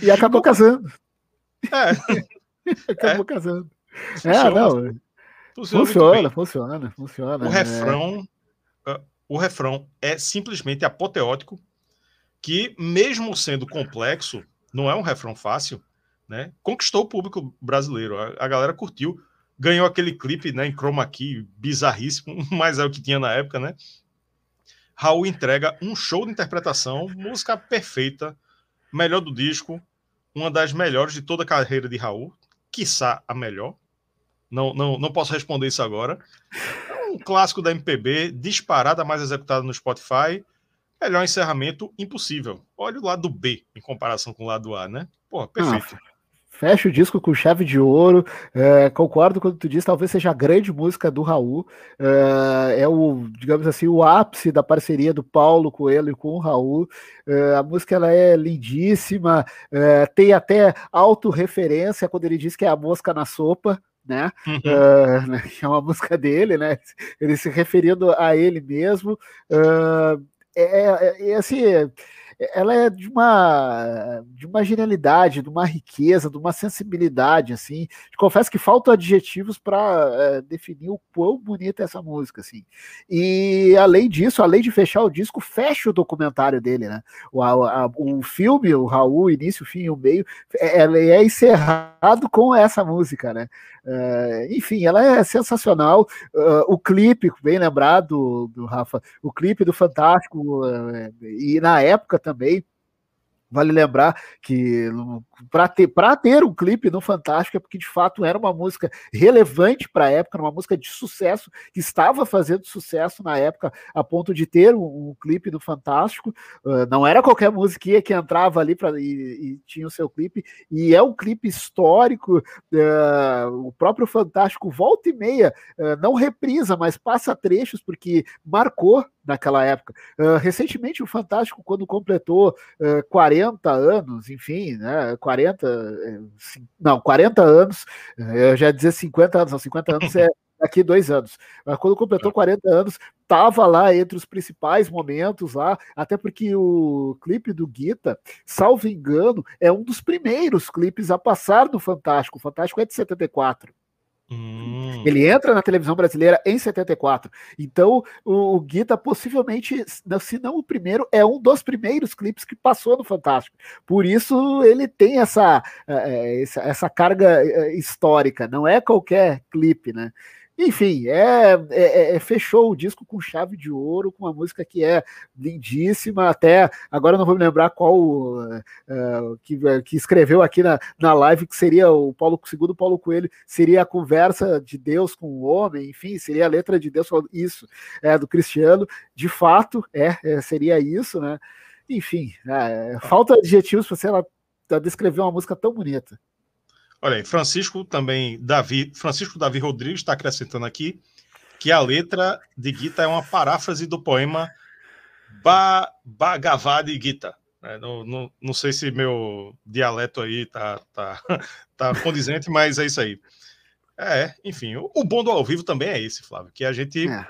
E acabou casando. É. acabou é. casando. Funciona, é, não. Funciona, funciona, funciona, funciona. O refrão, uh, o refrão é simplesmente apoteótico que, mesmo sendo complexo, não é um refrão fácil, né? Conquistou o público brasileiro. A, a galera curtiu. Ganhou aquele clipe né, em chroma key bizarríssimo, mas é o que tinha na época, né? Raul entrega um show de interpretação, música perfeita, melhor do disco, uma das melhores de toda a carreira de Raul, quiçá a melhor. Não, não, não posso responder isso agora. É um clássico da MPB, disparada mais executada no Spotify Melhor encerramento impossível. Olha o lado B em comparação com o lado A, né? Pô, perfeito. Ah, fecha o disco com chave de ouro. É, concordo quando tu diz, talvez seja a grande música do Raul. É, é, o, digamos assim, o ápice da parceria do Paulo Coelho com o Raul. É, a música ela é lindíssima, é, tem até autorreferência quando ele diz que é a mosca na sopa. Né? Uhum. Uh, é uma música dele, né? Ele se referindo a ele mesmo. Uh, é, é, é, assim, ela é de uma, de uma genialidade, de uma riqueza, de uma sensibilidade, assim. Confesso que faltam adjetivos para é, definir o quão bonita é essa música, assim. E além disso, além de fechar o disco, fecha o documentário dele, né? O, a, o filme, o Raul, o início, o fim e o meio, é, é encerrado com essa música, né? Uh, enfim, ela é sensacional. Uh, o clipe, bem lembrado do, Rafa, o clipe do Fantástico, uh, e na época também, Vale lembrar que para ter, ter um clipe no Fantástico é porque de fato era uma música relevante para a época, uma música de sucesso, que estava fazendo sucesso na época, a ponto de ter um, um clipe no Fantástico. Uh, não era qualquer musiquinha que entrava ali pra, e, e, tinha o seu clipe, e é um clipe histórico. Uh, o próprio Fantástico volta e meia, uh, não reprisa, mas passa trechos, porque marcou naquela época. Recentemente, o Fantástico, quando completou uh, 40 anos, enfim, né, 40, eh, não, 40 anos, eu já ia dizer 50 anos, não, 50 anos é daqui dois anos. Mas quando completou 40 anos, estava lá entre os principais momentos lá, até porque o clipe do Guita, salvo engano, é um dos primeiros clipes a passar no Fantástico. O Fantástico é de 74. Hum. Ele entra na televisão brasileira em 74. Então, o, o Guita possivelmente, se não o primeiro, é um dos primeiros clipes que passou no Fantástico. Por isso, ele tem essa, é, essa, essa carga é, histórica. Não é qualquer clipe, né? Enfim, é, é, é, é, fechou o disco com chave de ouro, com uma música que é lindíssima. Até agora não vou me lembrar qual uh, que, que, escreveu aqui na, na live, que seria o Paulo, segundo Paulo Coelho, seria a conversa de Deus com o homem, enfim, seria a letra de Deus falando isso, é, do Cristiano. De fato, é, é seria isso, né? Enfim, é, falta adjetivos para você descrever uma música tão bonita. Olha aí, Francisco também, Davi, Francisco Davi Rodrigues está acrescentando aqui que a letra de Gita é uma paráfrase do poema ba, Bhagavad Gita. É, não, não, não sei se meu dialeto aí tá, tá, tá condizente, mas é isso aí. É, enfim, o, o, bom do ao vivo também é esse, Flávio, que a gente, é.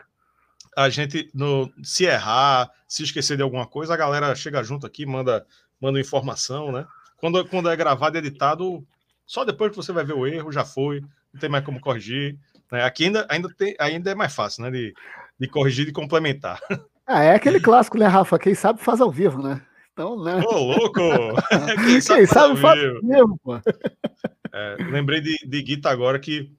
a gente no, se errar, se esquecer de alguma coisa, a galera chega junto aqui, manda, manda informação, né? Quando, quando é gravado e editado, só depois que você vai ver o erro, já foi, não tem mais como corrigir. Né? Aqui ainda, ainda, tem, ainda é mais fácil, né? De, de corrigir e complementar. Ah, é aquele clássico, né, Rafa? Quem sabe faz ao vivo, né? Então, né? Ô, louco! Quem sabe, Quem sabe faz ao vivo, pô. É, lembrei de, de Guita agora que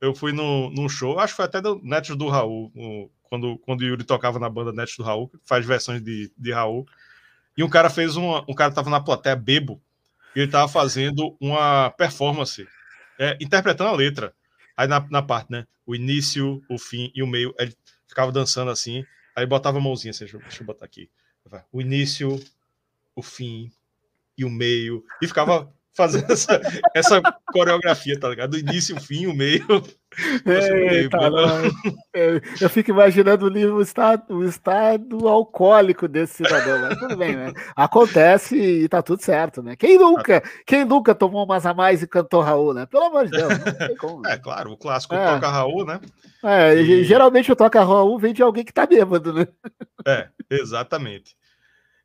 eu fui no, num show, acho que foi até do Netos do Raul, no, quando, quando o Yuri tocava na banda Netos do Raul, que faz versões de, de Raul. E um cara fez uma. Um cara tava na plateia bebo ele estava fazendo uma performance, é, interpretando a letra. Aí na, na, parte, né? O início, o fim e o meio, ele ficava dançando assim, aí botava a mãozinha assim, deixa deixa eu botar aqui. O início, o fim e o meio, e ficava fazendo essa, essa coreografia, tá ligado? Do início, o fim, o meio. Eita, eu, eu fico imaginando o estado, o estado alcoólico desse cidadão, mas tudo bem, né? Acontece e tá tudo certo, né? Quem nunca, quem nunca tomou umas a mais e cantou Raul, né? Pelo amor de Deus. Como, né? É, claro, o clássico é. toca Raul, né? É, e... geralmente o toca Raul vem de alguém que tá bêbado, né? É, exatamente.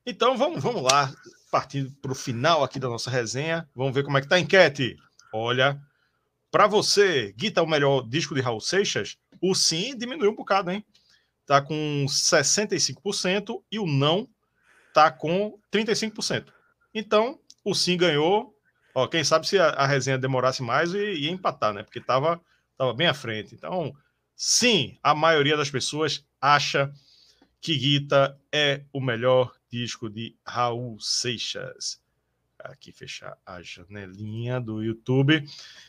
Então vamos, vamos lá partindo para o final aqui da nossa resenha. Vamos ver como é que tá a enquete. Olha, para você, Guita é o melhor disco de Raul Seixas? O sim diminuiu um bocado, hein? Tá com 65% e o não tá com 35%. Então, o sim ganhou. Ó, quem sabe se a, a resenha demorasse mais e ia empatar, né? Porque tava, tava bem à frente. Então, sim, a maioria das pessoas acha que Guita é o melhor disco de Raul Seixas. Aqui fechar a janelinha do YouTube.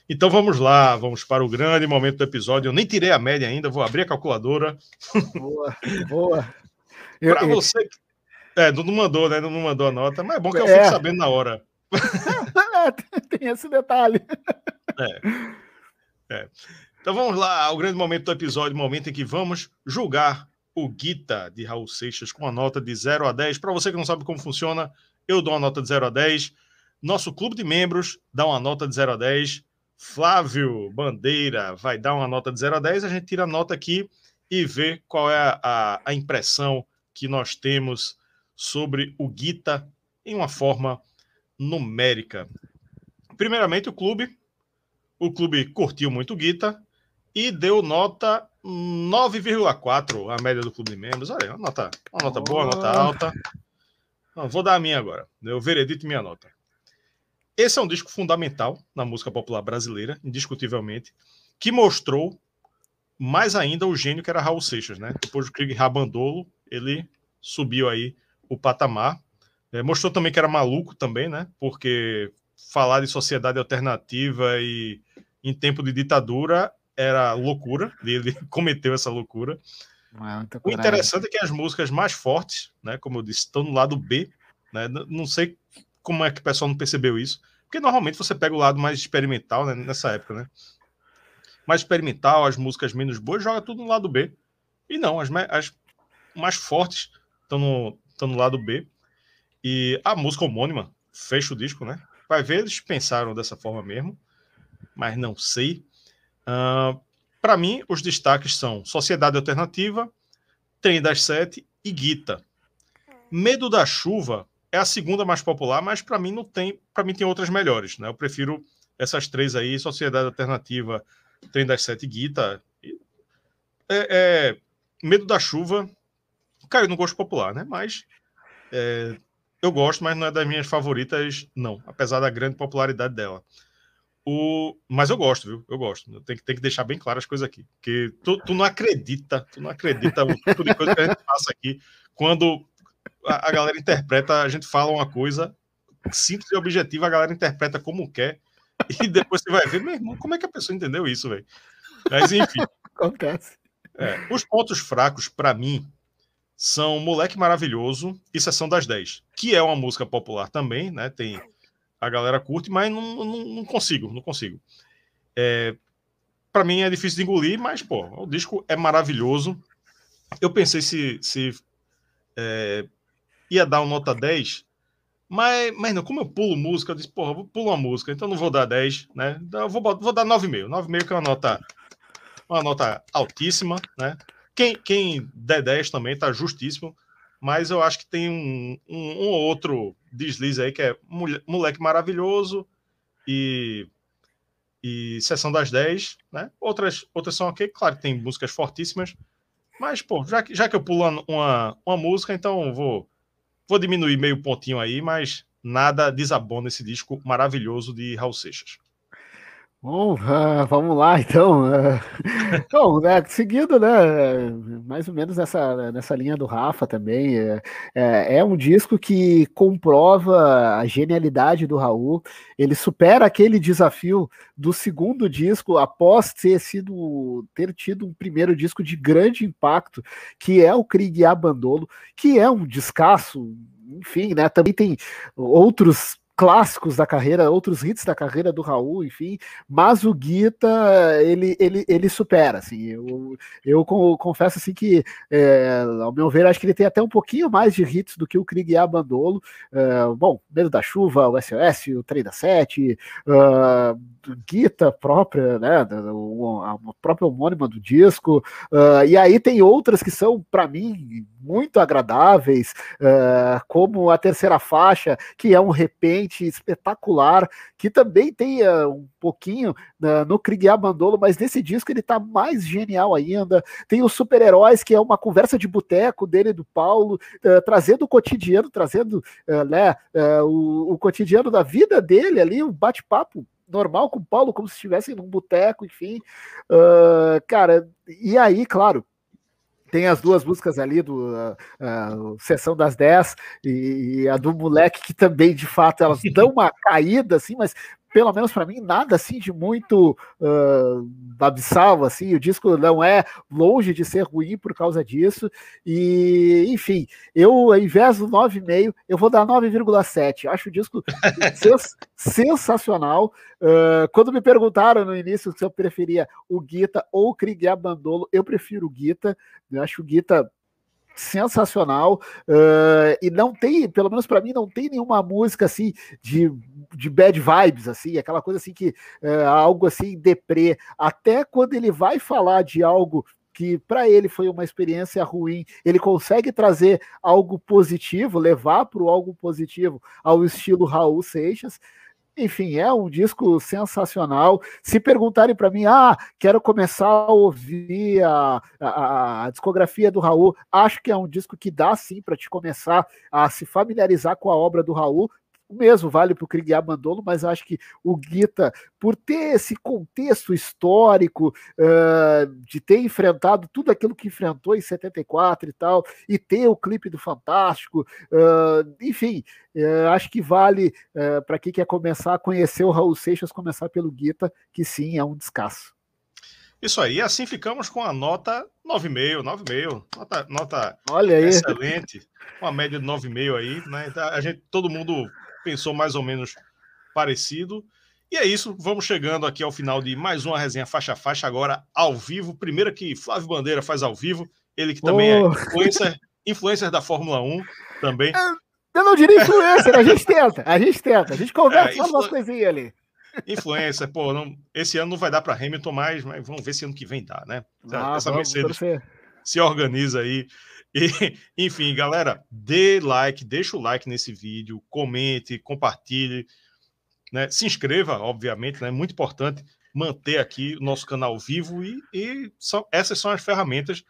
Então vamos lá, vamos para o grande momento do episódio. Eu nem tirei a média ainda, vou abrir a calculadora. Boa, boa. para você. É, não mandou, né? Não mandou a nota, mas é bom que eu é. fico sabendo na hora. Tem esse detalhe. É. é. Então vamos lá, o grande momento do episódio, momento em que vamos julgar o Guita de Raul Seixas com a nota de 0 a 10. Para você que não sabe como funciona, eu dou uma nota de 0 a 10. Nosso clube de membros dá uma nota de 0 a 10. Flávio Bandeira vai dar uma nota de 0 a 10. A gente tira a nota aqui e vê qual é a, a, impressão que nós temos sobre o Guita em uma forma numérica. Primeiramente, o clube. O clube curtiu muito o Guita e deu nota 9,4 a média do clube de membros. Olha, uma nota, uma nota boa, uma nota alta. Não, vou dar a minha agora. Eu veredito minha nota. Esse é um disco fundamental na música popular brasileira, indiscutivelmente, que mostrou mais ainda o gênio que era Raul Seixas, né? Depois do Krieg Rabandolo, ele subiu aí o patamar. É, mostrou também que era maluco também, né? Porque falar de sociedade alternativa e em tempo de ditadura era loucura, ele cometeu essa loucura. É o interessante é que as músicas mais fortes, né, como eu disse, estão no lado B. Né, não sei como é que o pessoal não percebeu isso, porque normalmente você pega o lado mais experimental né, nessa época, né? Mais experimental, as músicas menos boas, joga tudo no lado B. E não, as, as mais fortes estão no, estão no lado B. E a música homônima fecha o disco, né? Vai ver, eles pensaram dessa forma mesmo, mas não sei. Uh, ah, Para mim, os destaques são Sociedade Alternativa, Trem das Sete e Guita. Medo da Chuva é a segunda mais popular, mas para mim não tem, para mim tem outras melhores, né? Eu prefiro essas três aí, Sociedade Alternativa, Trem das Sete Guita. É, é, Medo da Chuva caiu no gosto popular, né? Mas é, eu gosto, mas não é das minhas favoritas, não, apesar da grande popularidade dela. O... Mas eu gosto, viu? Eu gosto. Tem que, tem que deixar bem claro as coisas aqui. Porque tu, tu não acredita, tu não acredita o tipo de coisa que a gente passa aqui quando a, a galera interpreta, a gente fala uma coisa simples e objetiva, a galera interpreta como quer, e depois você vai ver, meu irmão, como é que a pessoa entendeu isso, velho? Mas enfim. Acontece. É, os pontos fracos, para mim, são Moleque Maravilhoso e Sessão das 10, que é uma música popular também, né? Tem a galera curte, mas não, não, não consigo, não consigo. É, para mim é difícil de engolir, mas pô, o disco é maravilhoso. Eu pensei se, se é, ia dar uma nota 10, mas, mas não, como eu pulo música, eu disse, porra, eu pulo uma música, então não vou dar 10, né? Então eu vou, vou dar 9,5. 9,5 que é uma nota, uma nota altíssima, né? Quem, quem der 10 também tá justíssimo, mas eu acho que tem um, um, um outro deslize aí que é Moleque Maravilhoso e, e Sessão das 10, né? Outras, outras são ok, claro que tem músicas fortíssimas, mas, pô, já que, já que eu pulo uma, uma música, então vou, vou diminuir meio pontinho aí, mas nada desabona esse disco maravilhoso de Raul Seixas. Bom, uh, vamos lá então. Uh, bom, né, seguindo, né, mais ou menos nessa, nessa linha do Rafa também, é, é, é, um disco que comprova a genialidade do Raul. Ele supera aquele desafio do segundo disco após ter sido ter tido um primeiro disco de grande impacto, que é o Krieg Abandolo, que é um descasso enfim, né? Também tem outros clássicos da carreira, outros hits da carreira do Raul, enfim, mas o Guita ele, ele, ele supera, assim, eu, eu confesso assim que, é, ao meu ver, acho que ele tem até um pouquinho mais de hits do que o Krieg Abandolo, é, bom, Medo da Chuva, o SOS, o da Sete, uh, Guita própria, né, a própria homônima do disco, uh, e aí tem outras que são, para mim, muito agradáveis, uh, como a terceira faixa, que é um repente espetacular, que também tem uh, um pouquinho uh, no Krieg Abandolo, mas nesse disco ele tá mais genial ainda. Tem os super-heróis, que é uma conversa de boteco dele e do Paulo, trazendo o cotidiano, trazendo né, o, o cotidiano da vida dele ali, um bate-papo normal com o Paulo, como se estivessem num boteco, enfim. Uh, cara, e aí, claro, tem as duas músicas ali do uh, uh, Sessão das 10 e, e, a do Moleque, que também, de fato, elas dão uma caída, assim, mas pelo menos para mim, nada assim de muito uh, abissal, assim, o disco não é longe de ser ruim por causa disso, e enfim, eu, ao invés do 9,5, eu vou dar 9,7, acho o disco sens sensacional, uh, quando me perguntaram no início se eu preferia o Guita ou o Krieg Abandolo, eu prefiro o Guita, eu acho o Guita sensacional uh, e não tem, pelo menos para mim, não tem nenhuma música assim de, de bad vibes, assim, aquela coisa assim que uh, algo assim deprê. Até quando ele vai falar de algo que para ele foi uma experiência ruim, ele consegue trazer algo positivo, levar para o algo positivo ao estilo Raul Seixas. Enfim, é um disco sensacional. Se perguntarem para mim, ah, quero começar a ouvir a, a, a, discografia do Raul, acho que é um disco que dá sim para te começar a se familiarizar com a obra do Raul, o mesmo vale para o Krieg Abandolo, mas acho que o Guita, por ter esse contexto histórico uh, de ter enfrentado tudo aquilo que enfrentou em 74 e tal, e ter o clipe do Fantástico, uh, enfim, uh, acho que vale para quem quer começar a conhecer o Raul Seixas, começar pelo Guita, que sim, é um descasso. Isso aí, assim ficamos com a nota 9,5, 9,5, nota, nota Olha aí. excelente, uma média de 9,5 aí, né? Então, a gente, todo mundo pensou mais ou menos parecido. E é isso, vamos chegando aqui ao final de mais uma resenha faixa a faixa, agora ao vivo. Primeira que Flávio Bandeira faz ao vivo, ele que também oh. é influencer, influencer da Fórmula 1 também. Eu não diria influencer, a gente tenta, a gente tenta, a gente conversa, é, influ... umas coisinhas ali. Influencer, pô, não, esse ano não vai dar para Hamilton mais, mas vamos ver se ano que vem dá, né? Ah, Essa vamos, Mercedes se organiza aí e, enfim, galera, dê like, deixa o like nesse vídeo, comente, compartilhe, né? Se inscreva, obviamente, né? Muito importante manter aqui o nosso canal vivo e, e são, essas são as ferramentas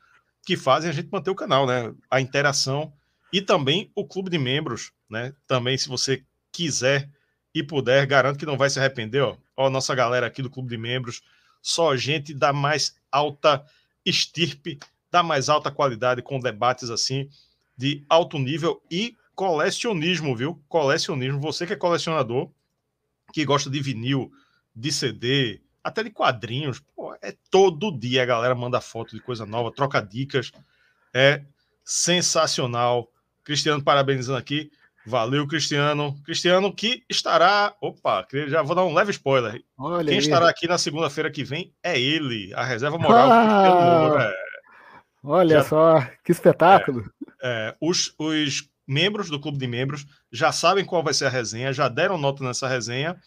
que fazem a gente manter o canal, né? A interação e também o clube de membros, né? Também, se você quiser e puder, garanto que não vai se arrepender, ó. Ó, nossa galera aqui do clube de membros, só gente da mais alta estirpe, da mais alta qualidade, com debates assim de alto nível e colecionismo, viu? Colecionismo. Você que é colecionador, que gosta de vinil, de CD, até de quadrinhos, pô, é todo dia a galera manda foto de coisa nova, troca dicas. É sensacional. Cristiano parabenizando aqui. Valeu, Cristiano. Cristiano que estará. Opa, já vou dar um leve spoiler. Olha Quem aí. estará aqui na segunda-feira que vem é ele, a reserva moral. Ah, é... Olha já... só, que espetáculo. É, é, os, os membros do clube de membros já sabem qual vai ser a resenha, já deram nota nessa resenha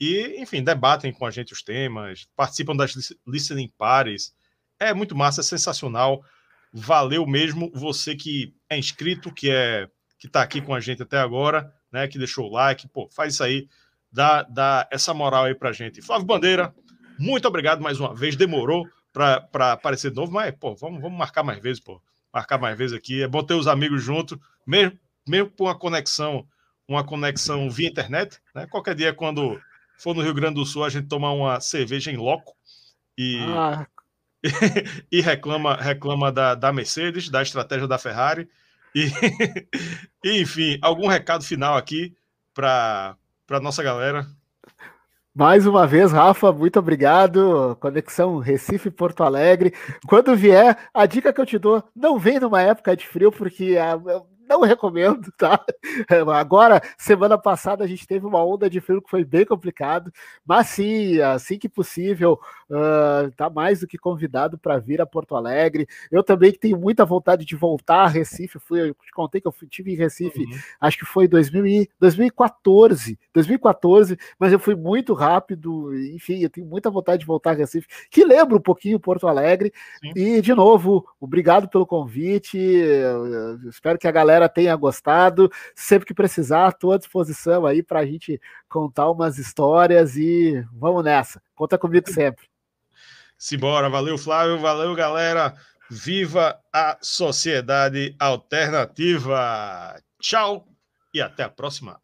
e, enfim, debatem com a gente os temas, participam das listening pares. É muito massa, é sensacional. Valeu mesmo você que é inscrito, que é que está aqui com a gente até agora, né? Que deixou o like, pô, faz isso aí, dá, dá essa moral aí pra gente. Flávio Bandeira, muito obrigado mais uma vez. Demorou para aparecer de novo, mas, pô, vamos, vamos marcar mais vezes, pô. Marcar mais vezes aqui. É bom ter os amigos junto, mesmo, mesmo com uma conexão, uma conexão via internet, né? Qualquer dia, quando for no Rio Grande do Sul, a gente toma uma cerveja em loco e. Ah. e reclama reclama da, da Mercedes, da estratégia da Ferrari e, e enfim, algum recado final aqui para a nossa galera? Mais uma vez, Rafa, muito obrigado. Conexão Recife-Porto Alegre. Quando vier, a dica que eu te dou, não vem numa época de frio, porque não recomendo, tá? Agora, semana passada, a gente teve uma onda de frio que foi bem complicado, mas sim, assim que possível, uh, tá mais do que convidado para vir a Porto Alegre. Eu também tenho muita vontade de voltar a Recife. Fui, eu te contei que eu fui, tive em Recife, uhum. acho que foi 2000 e, 2014, 2014, mas eu fui muito rápido. Enfim, eu tenho muita vontade de voltar a Recife, que lembra um pouquinho Porto Alegre. Sim. E, de novo, obrigado pelo convite. Eu espero que a galera galera tenha gostado. Sempre que precisar, estou à disposição aí para a gente contar umas histórias e vamos nessa. Conta comigo sempre. Simbora, valeu Flávio, valeu galera. Viva a sociedade alternativa. Tchau e até a próxima.